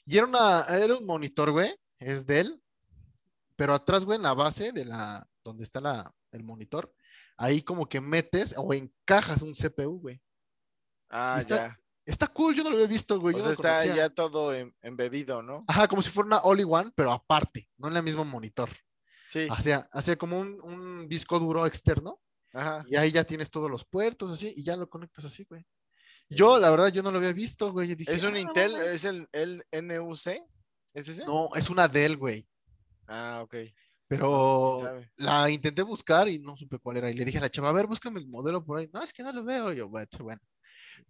S2: Y era, una, era un monitor, güey, es de él, pero atrás, güey, en la base de la, donde está la, el monitor, ahí como que metes o encajas un CPU, güey.
S1: ah,
S2: está-
S1: ya.
S2: Está cool, yo no lo había visto, güey.
S1: O
S2: yo
S1: sea,
S2: no
S1: está
S2: conocía.
S1: ya todo em- embebido, ¿no?
S2: Ajá, como si fuera una All in One, pero aparte, no en el mismo monitor.
S1: Sí.
S2: Hacía, hacía como un, un disco duro externo
S1: Ajá.
S2: y ahí ya tienes todos los puertos así y ya lo conectas así, güey. Yo, la verdad, yo no lo había visto, güey. dije,
S1: ¿Es un
S2: "Ah,
S1: Intel?
S2: mames".
S1: ¿Es el, el NUC? ¿Es ese?
S2: No, es una Dell, güey.
S1: Ah, ok.
S2: Pero
S1: pues, sabe.
S2: la intenté buscar y no supe cuál era. Y le dije a la chava, a ver, búscame el modelo por ahí. No, es que no lo veo. Y yo, bueno.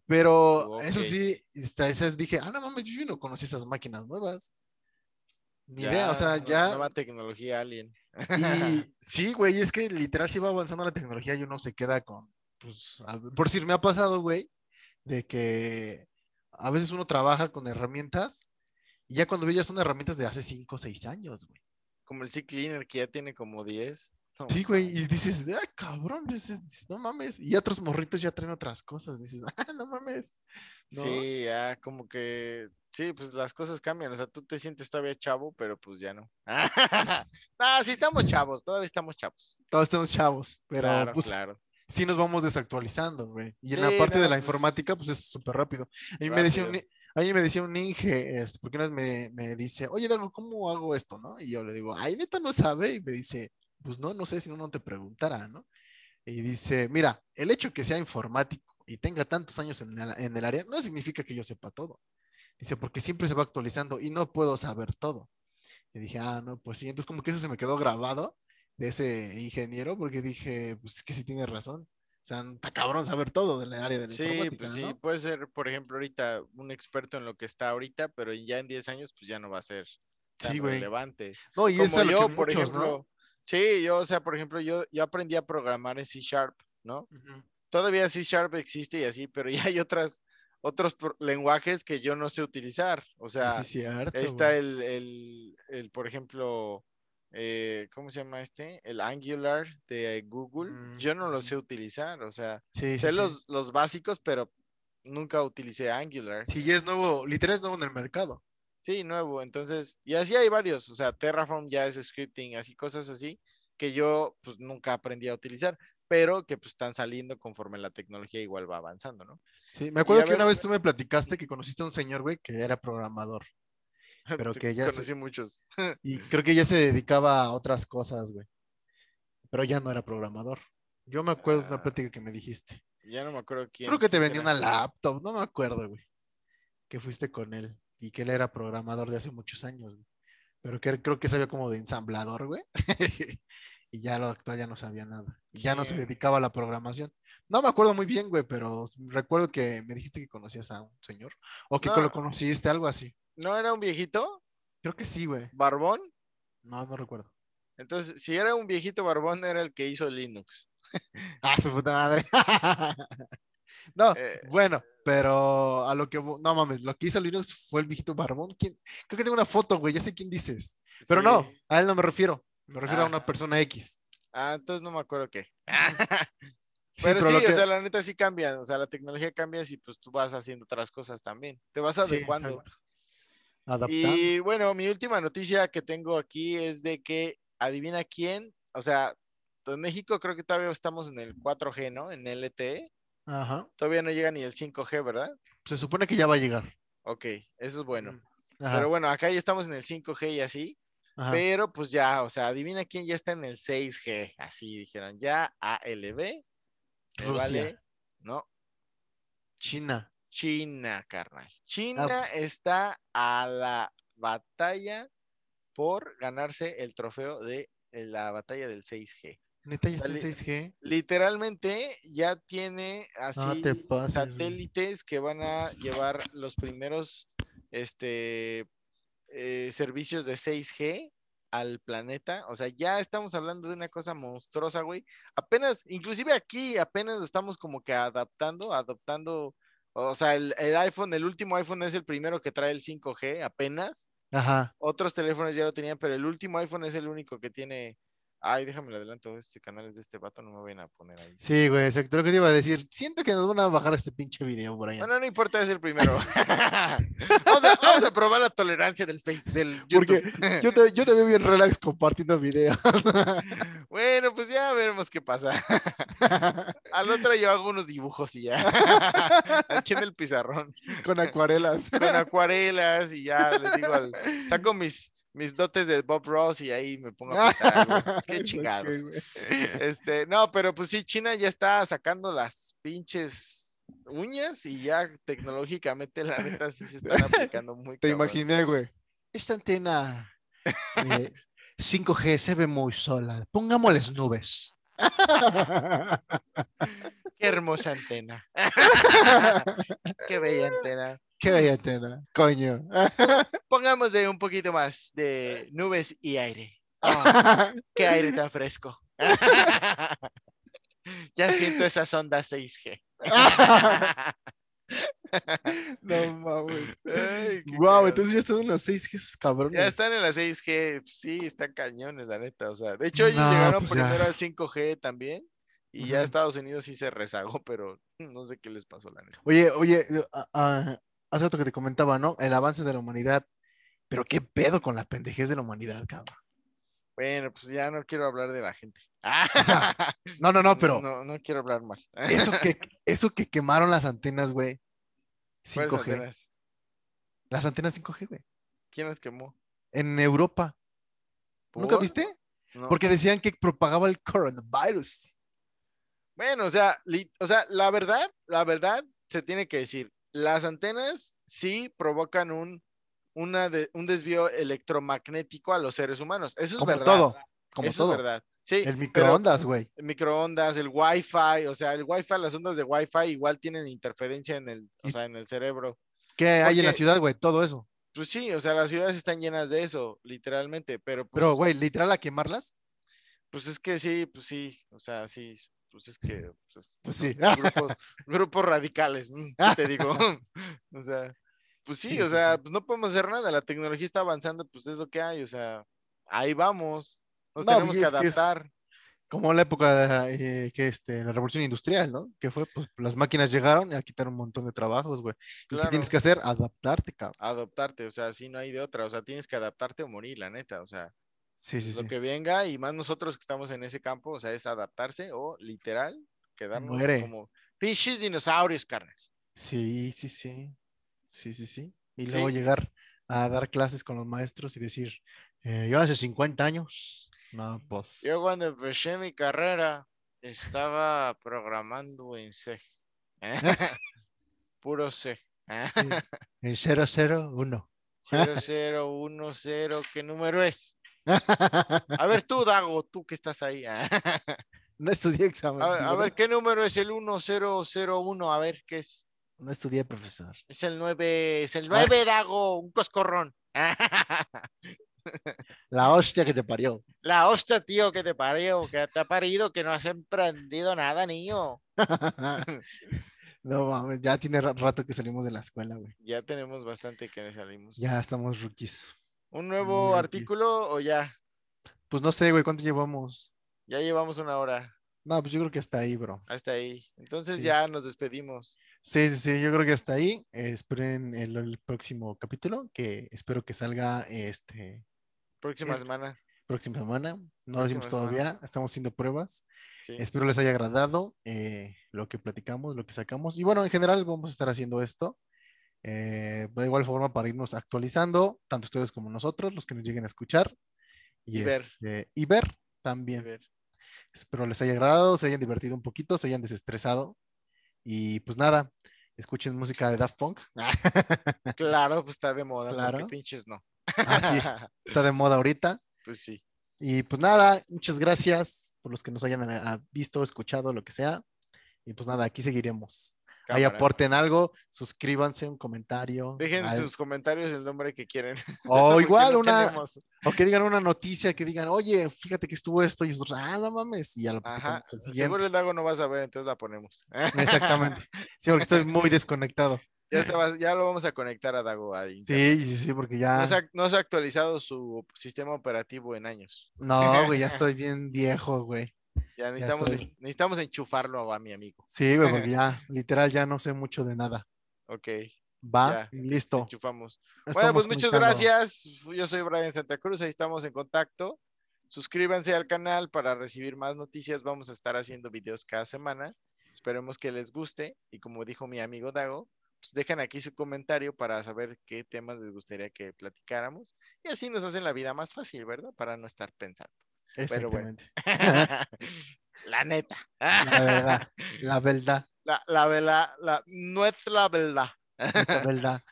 S2: Pero eso
S1: Ok.
S2: sí, hasta esas dije, ah, no mames, yo no conocí esas máquinas nuevas. Ni idea, o sea, ya.
S1: Nueva tecnología alien.
S2: Y sí, güey, es que literal si va avanzando la tecnología y uno se queda con, pues, a- por decir, me ha pasado, güey, de que a veces uno trabaja con herramientas y ya cuando ve ya son herramientas de hace 5 o 6 años, güey.
S1: Como el C-Cleaner que ya tiene como 10. No
S2: Sí, güey, y dices, ay, cabrón, dices, no mames. Y otros morritos ya traen otras cosas, dices, ah, no mames. ¿no?
S1: Sí, ya como que, sí, pues las cosas cambian, o sea, tú te sientes todavía chavo, pero pues ya no. no, sí estamos chavos, todavía estamos chavos.
S2: Todos estamos chavos, pero
S1: claro,
S2: pues
S1: claro.
S2: sí nos vamos desactualizando, güey. Y en
S1: Sí,
S2: la parte de la
S1: pues,
S2: informática, pues es súper rápido. A mí me decía un,
S1: rápido.
S2: ni- a mí me decía un Inge, este, porque una vez me, me dice, oye, Dago, ¿cómo hago esto, no? Y yo le digo, ay, neta no sabe. Y me dice, pues no, no sé si no, no te preguntara, ¿no? Y dice, mira, el hecho que sea informático y tenga tantos años en el, en el área no significa que yo sepa todo. Dice, porque siempre se va actualizando y no puedo saber todo. Y dije, ah, no, pues sí. Entonces como que eso se me quedó grabado de ese ingeniero porque dije, pues es que sí tiene razón. O sea, está cabrón saber todo del área de la
S1: Sí, pues sí,
S2: ¿no?
S1: puede ser, por ejemplo, ahorita un experto en lo que está ahorita, pero ya en 10 años, pues ya no va a ser tan
S2: Sí,
S1: relevante.
S2: No, y es
S1: Como
S2: lo
S1: yo,
S2: que
S1: por
S2: muchos,
S1: ejemplo, sí, yo, o sea, por ejemplo, yo, yo aprendí a programar en C Sharp, ¿no? Todavía C Sharp existe y así, pero ya hay otras, otros lenguajes que yo no sé utilizar. O sea,
S2: sí, cierto,
S1: está el, el, el, por ejemplo, eh, ¿cómo se llama este? El Angular de Google.
S2: Mm,
S1: Yo no lo sé utilizar, o sea,
S2: Sí,
S1: sé
S2: sí.
S1: los, los básicos, pero nunca utilicé Angular.
S2: Sí, es nuevo, literal es nuevo en el mercado.
S1: Sí, nuevo. Entonces, y así hay varios. O sea, Terraform ya es scripting, así cosas así que yo pues nunca aprendí a utilizar, pero que pues están saliendo conforme la tecnología igual va avanzando, ¿no?
S2: Sí, me acuerdo que
S1: ver-
S2: una vez tú me platicaste que conociste a un señor, güey, que era programador. Pero que ya se-
S1: conocí muchos.
S2: Y creo que ya se dedicaba a otras cosas, güey. Pero ya no era programador. Yo me acuerdo de una
S1: Ah,
S2: plática que me dijiste.
S1: Ya no me acuerdo quién.
S2: Creo que te
S1: era.
S2: una laptop, no me acuerdo, güey. Que fuiste con él y que él era programador de hace muchos años, güey. Pero que creo que sabía como de ensamblador, güey. y ya lo actual ya no sabía nada. Y ya no se dedicaba a la programación. No me acuerdo muy bien, güey, pero recuerdo que me dijiste que conocías a un señor. O que
S1: No.
S2: lo conociste, algo así.
S1: ¿No era un viejito?
S2: Creo que sí, güey.
S1: ¿Barbón?
S2: No, no recuerdo.
S1: Entonces, si era un viejito barbón, era el que hizo Linux.
S2: Ah, su puta madre. no,
S1: Eh,
S2: bueno, pero a lo que, no mames, lo que hizo Linux fue el viejito barbón. ¿Quién? Creo que tengo una foto, güey, ya sé quién dices. Pero
S1: sí.
S2: no, a él no me refiero. Me refiero a
S1: Ah.
S2: una persona X.
S1: Ah, entonces no me acuerdo qué.
S2: Sí,
S1: pero,
S2: pero
S1: sí,
S2: que-
S1: o sea, la neta sí cambia. O sea, la tecnología cambia y pues tú vas haciendo otras cosas también. Te vas adecuando.
S2: Adaptando.
S1: Y bueno, mi última noticia que tengo aquí es de que adivina quién, o sea, en México creo que todavía estamos en el 4G, ¿no? En LTE.
S2: Ajá.
S1: Todavía no llega ni el 5G, ¿verdad?
S2: Se supone que ya va a llegar.
S1: Ok, eso es bueno.
S2: Ajá,
S1: Pero bueno, acá ya estamos en el 5G y así.
S2: ajá.
S1: Pero pues ya, o sea, adivina quién ya está en el 6G. Así dijeron, ya ALB.
S2: Rusia.
S1: vale, No,
S2: China.
S1: China, carnal. China
S2: Ah.
S1: está a la batalla por ganarse el trofeo de eh, la batalla del 6G.
S2: Neta, ya está en
S1: Dale.
S2: 6G.
S1: Literalmente ya tiene así
S2: te pases. güey.
S1: satélites que van a llevar los primeros este, eh, servicios de 6G al planeta. O sea, ya estamos hablando de una cosa monstruosa, güey. Apenas, inclusive aquí, apenas lo estamos como que adaptando, adoptando. O sea, el, el iPhone, el último iPhone es el primero que trae el 5G, apenas.
S2: Ajá.
S1: Otros teléfonos ya lo tenían, pero el último iPhone es el único que tiene. Ay, déjame le adelanto, este canal es de este vato, no me vayan a poner ahí.
S2: Sí, güey, exacto. Lo que te iba a decir. Siento que nos van a bajar este pinche video por ahí.
S1: Bueno, no importa, es el primero. vamos, a, vamos a probar la tolerancia del Face, del
S2: Porque
S1: YouTube.
S2: yo te, yo te veo bien relax compartiendo videos.
S1: bueno, pues ya veremos qué pasa. Al otro yo hago unos dibujos y ya. Aquí en el pizarrón.
S2: Con acuarelas.
S1: Con acuarelas y ya les digo, al- saco mis, mis dotes de Bob Ross y ahí me pongo a pintar. que chingados. Este, no, pero pues sí, China ya está sacando las pinches uñas y ya tecnológicamente la neta sí se están aplicando muy
S2: Te
S1: cabrón.
S2: imaginé, güey. Esta antena eh, 5G se ve muy sola. Pongámosles nubes.
S1: Qué hermosa antena. Qué bella antena.
S2: Qué bella antena, coño.
S1: Pongamos de un poquito más de nubes y aire. Ah, qué aire tan fresco. ya siento esas ondas 6G.
S2: no mames. Wow, entonces ya están en las 6G esos cabrones.
S1: Ya están en la 6G, sí, están cañones, la neta. O sea, de hecho, ellos
S2: No,
S1: llegaron
S2: pues
S1: primero
S2: ya.
S1: al 5G también. Y ya. Estados Unidos sí se rezagó, pero no sé qué les pasó, la neta.
S2: Oye, oye, ah, hace rato que te comentaba, ¿no? El avance de la humanidad. Pero qué pedo con la pendejez de la humanidad, cabrón.
S1: Bueno, pues ya no quiero hablar de la gente.
S2: sea, No, no, no, pero
S1: No, no quiero hablar mal.
S2: eso que, eso que quemaron las antenas, güey.
S1: ¿Cuáles
S2: 5G.
S1: antenas?
S2: Las antenas 5G, güey.
S1: ¿Quién las quemó?
S2: En Europa. ¿Nunca viste?
S1: No.
S2: Porque decían que propagaba el coronavirus.
S1: Bueno, o sea, li- o sea, la verdad, la verdad se tiene que decir, las antenas sí provocan un, una de- un desvío electromagnético a los seres humanos. Eso es
S2: Como
S1: verdad.
S2: todo. Como
S1: Eso
S2: todo.
S1: es verdad. Sí,
S2: El microondas, güey.
S1: el microondas, el wifi, o sea, el wifi, las ondas de wifi igual tienen interferencia en el, o sea, en el cerebro.
S2: ¿Qué hay en la ciudad, güey? Todo eso.
S1: Pues sí, o sea, las ciudades están llenas de eso, literalmente, pero pues,
S2: Pero, güey, literal a quemarlas.
S1: pues es que sí, pues sí, o sea, sí, pues es que pues,
S2: Pues sí.
S1: grupos, grupos radicales, mm, ¿qué te digo? o sea, pues sí,
S2: Sí,
S1: o sea,
S2: sí.
S1: pues no podemos hacer nada, la tecnología está avanzando, pues es lo que hay, o sea, ahí vamos, nos
S2: No,
S1: tenemos que
S2: es que es-
S1: adaptar.
S2: Como en la época de, eh, que este, la revolución industrial, ¿no? Que fue, pues las máquinas llegaron y a quitar un montón de trabajos, güey. ¿Y qué tienes que hacer? Adaptarte, cabrón.
S1: adaptarte, o sea, sí no hay de otra, o sea, tienes que adaptarte o morir, la neta, o sea,
S2: Sí, sí,
S1: lo
S2: sí.
S1: que venga y más nosotros que estamos en ese campo, o sea, es adaptarse o literal quedarnos
S2: Muere.
S1: como pinches dinosaurios, carnal.
S2: Sí, sí, sí. Sí, sí, sí. Y luego llegar a dar clases con los maestros y decir, eh, yo hace 50 años. No, pues.
S1: Yo cuando empecé mi carrera estaba programando en C. Puro C.
S2: En 001.
S1: 0010, ¿qué número es? A ver tú, Dago, tú que estás ahí. A
S2: no estudié examen.
S1: ver, a ver, ¿qué número es el 1001? A ver, ¿qué es?
S2: No estudié, profesor.
S1: Es el 9, es el
S2: A ver.
S1: 9, Dago, un coscorrón.
S2: La hostia que te parió.
S1: La hostia, tío, que te parió, que te ha parido, que no has emprendido nada, niño.
S2: no mames, ya tiene ra- rato que salimos de la escuela, güey.
S1: Ya tenemos bastante que salimos.
S2: Ya estamos rookies.
S1: ¿Un nuevo artículo o ya?
S2: Pues no sé, güey, ¿cuánto llevamos?
S1: Ya llevamos una hora
S2: No, pues yo creo que hasta ahí, bro.
S1: hasta ahí. Entonces
S2: Sí.
S1: ya nos despedimos.
S2: Sí, sí, sí, yo creo que hasta ahí. Eh, esperen el, el próximo capítulo, que espero que salga este
S1: Próxima
S2: Es-
S1: semana.
S2: próxima semana. No decimos todavía, estamos haciendo pruebas.
S1: Sí.
S2: Espero les haya agradado eh, lo que platicamos, lo que sacamos. Y bueno, en general vamos a estar haciendo esto. Eh, de igual forma para irnos actualizando, tanto ustedes como nosotros, los que nos lleguen a escuchar. Y,
S1: Y ver.
S2: este, y ver también.
S1: ver.
S2: Espero les haya agradado, se hayan divertido un poquito, se hayan desestresado. Y pues nada, escuchen música de Daft Punk.
S1: Claro, pues está de moda,
S2: Claro.
S1: porque pinches no.
S2: Ah, sí, está de moda ahorita.
S1: pues sí.
S2: Y pues nada, muchas gracias por los que nos hayan ah, visto, escuchado, lo que sea. Y pues nada, aquí seguiremos. Ahí aporten algo, suscríbanse, un comentario.
S1: Dejen
S2: algo.
S1: sus comentarios el nombre que quieren.
S2: O igual una, o que digan una noticia, que digan, oye, fíjate que estuvo esto, y nosotros, ah, no mames, y ya lo
S1: Ajá.
S2: el
S1: Seguro el Dago no vas a ver, entonces la ponemos.
S2: Exactamente. Sí, porque estoy muy desconectado.
S1: Ya, lo vamos a conectar a Dago a.
S2: Sí, sí, sí, porque ya.
S1: No, se ha, no se ha actualizado su sistema operativo en años.
S2: No, güey, ya estoy bien viejo, güey.
S1: Ya necesitamos, necesitamos enchufarlo a mi amigo.
S2: Sí, güey, porque ya, literal, ya no sé mucho de nada.
S1: Ok,
S2: Va,
S1: Ya,
S2: listo.
S1: enchufamos. Bueno, pues muchas gracias. Yo soy Brian Santa Cruz, ahí estamos en contacto. Suscríbanse al canal para recibir más noticias. Vamos a estar haciendo videos cada semana. Esperemos que les guste. Y como dijo mi amigo Dago, pues dejen aquí su comentario para saber qué temas les gustaría que platicáramos. Y así nos hacen la vida más fácil, ¿verdad? Para no estar pensando. Pero bueno.
S2: Exactamente.
S1: la neta.
S2: La verdad. La verdad.
S1: La, la verdad, la, no es la verdad.
S2: Esta verdad.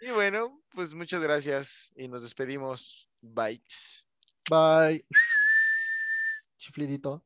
S1: Y bueno, pues muchas gracias y nos despedimos. Bye.
S2: Bye. Chiflidito.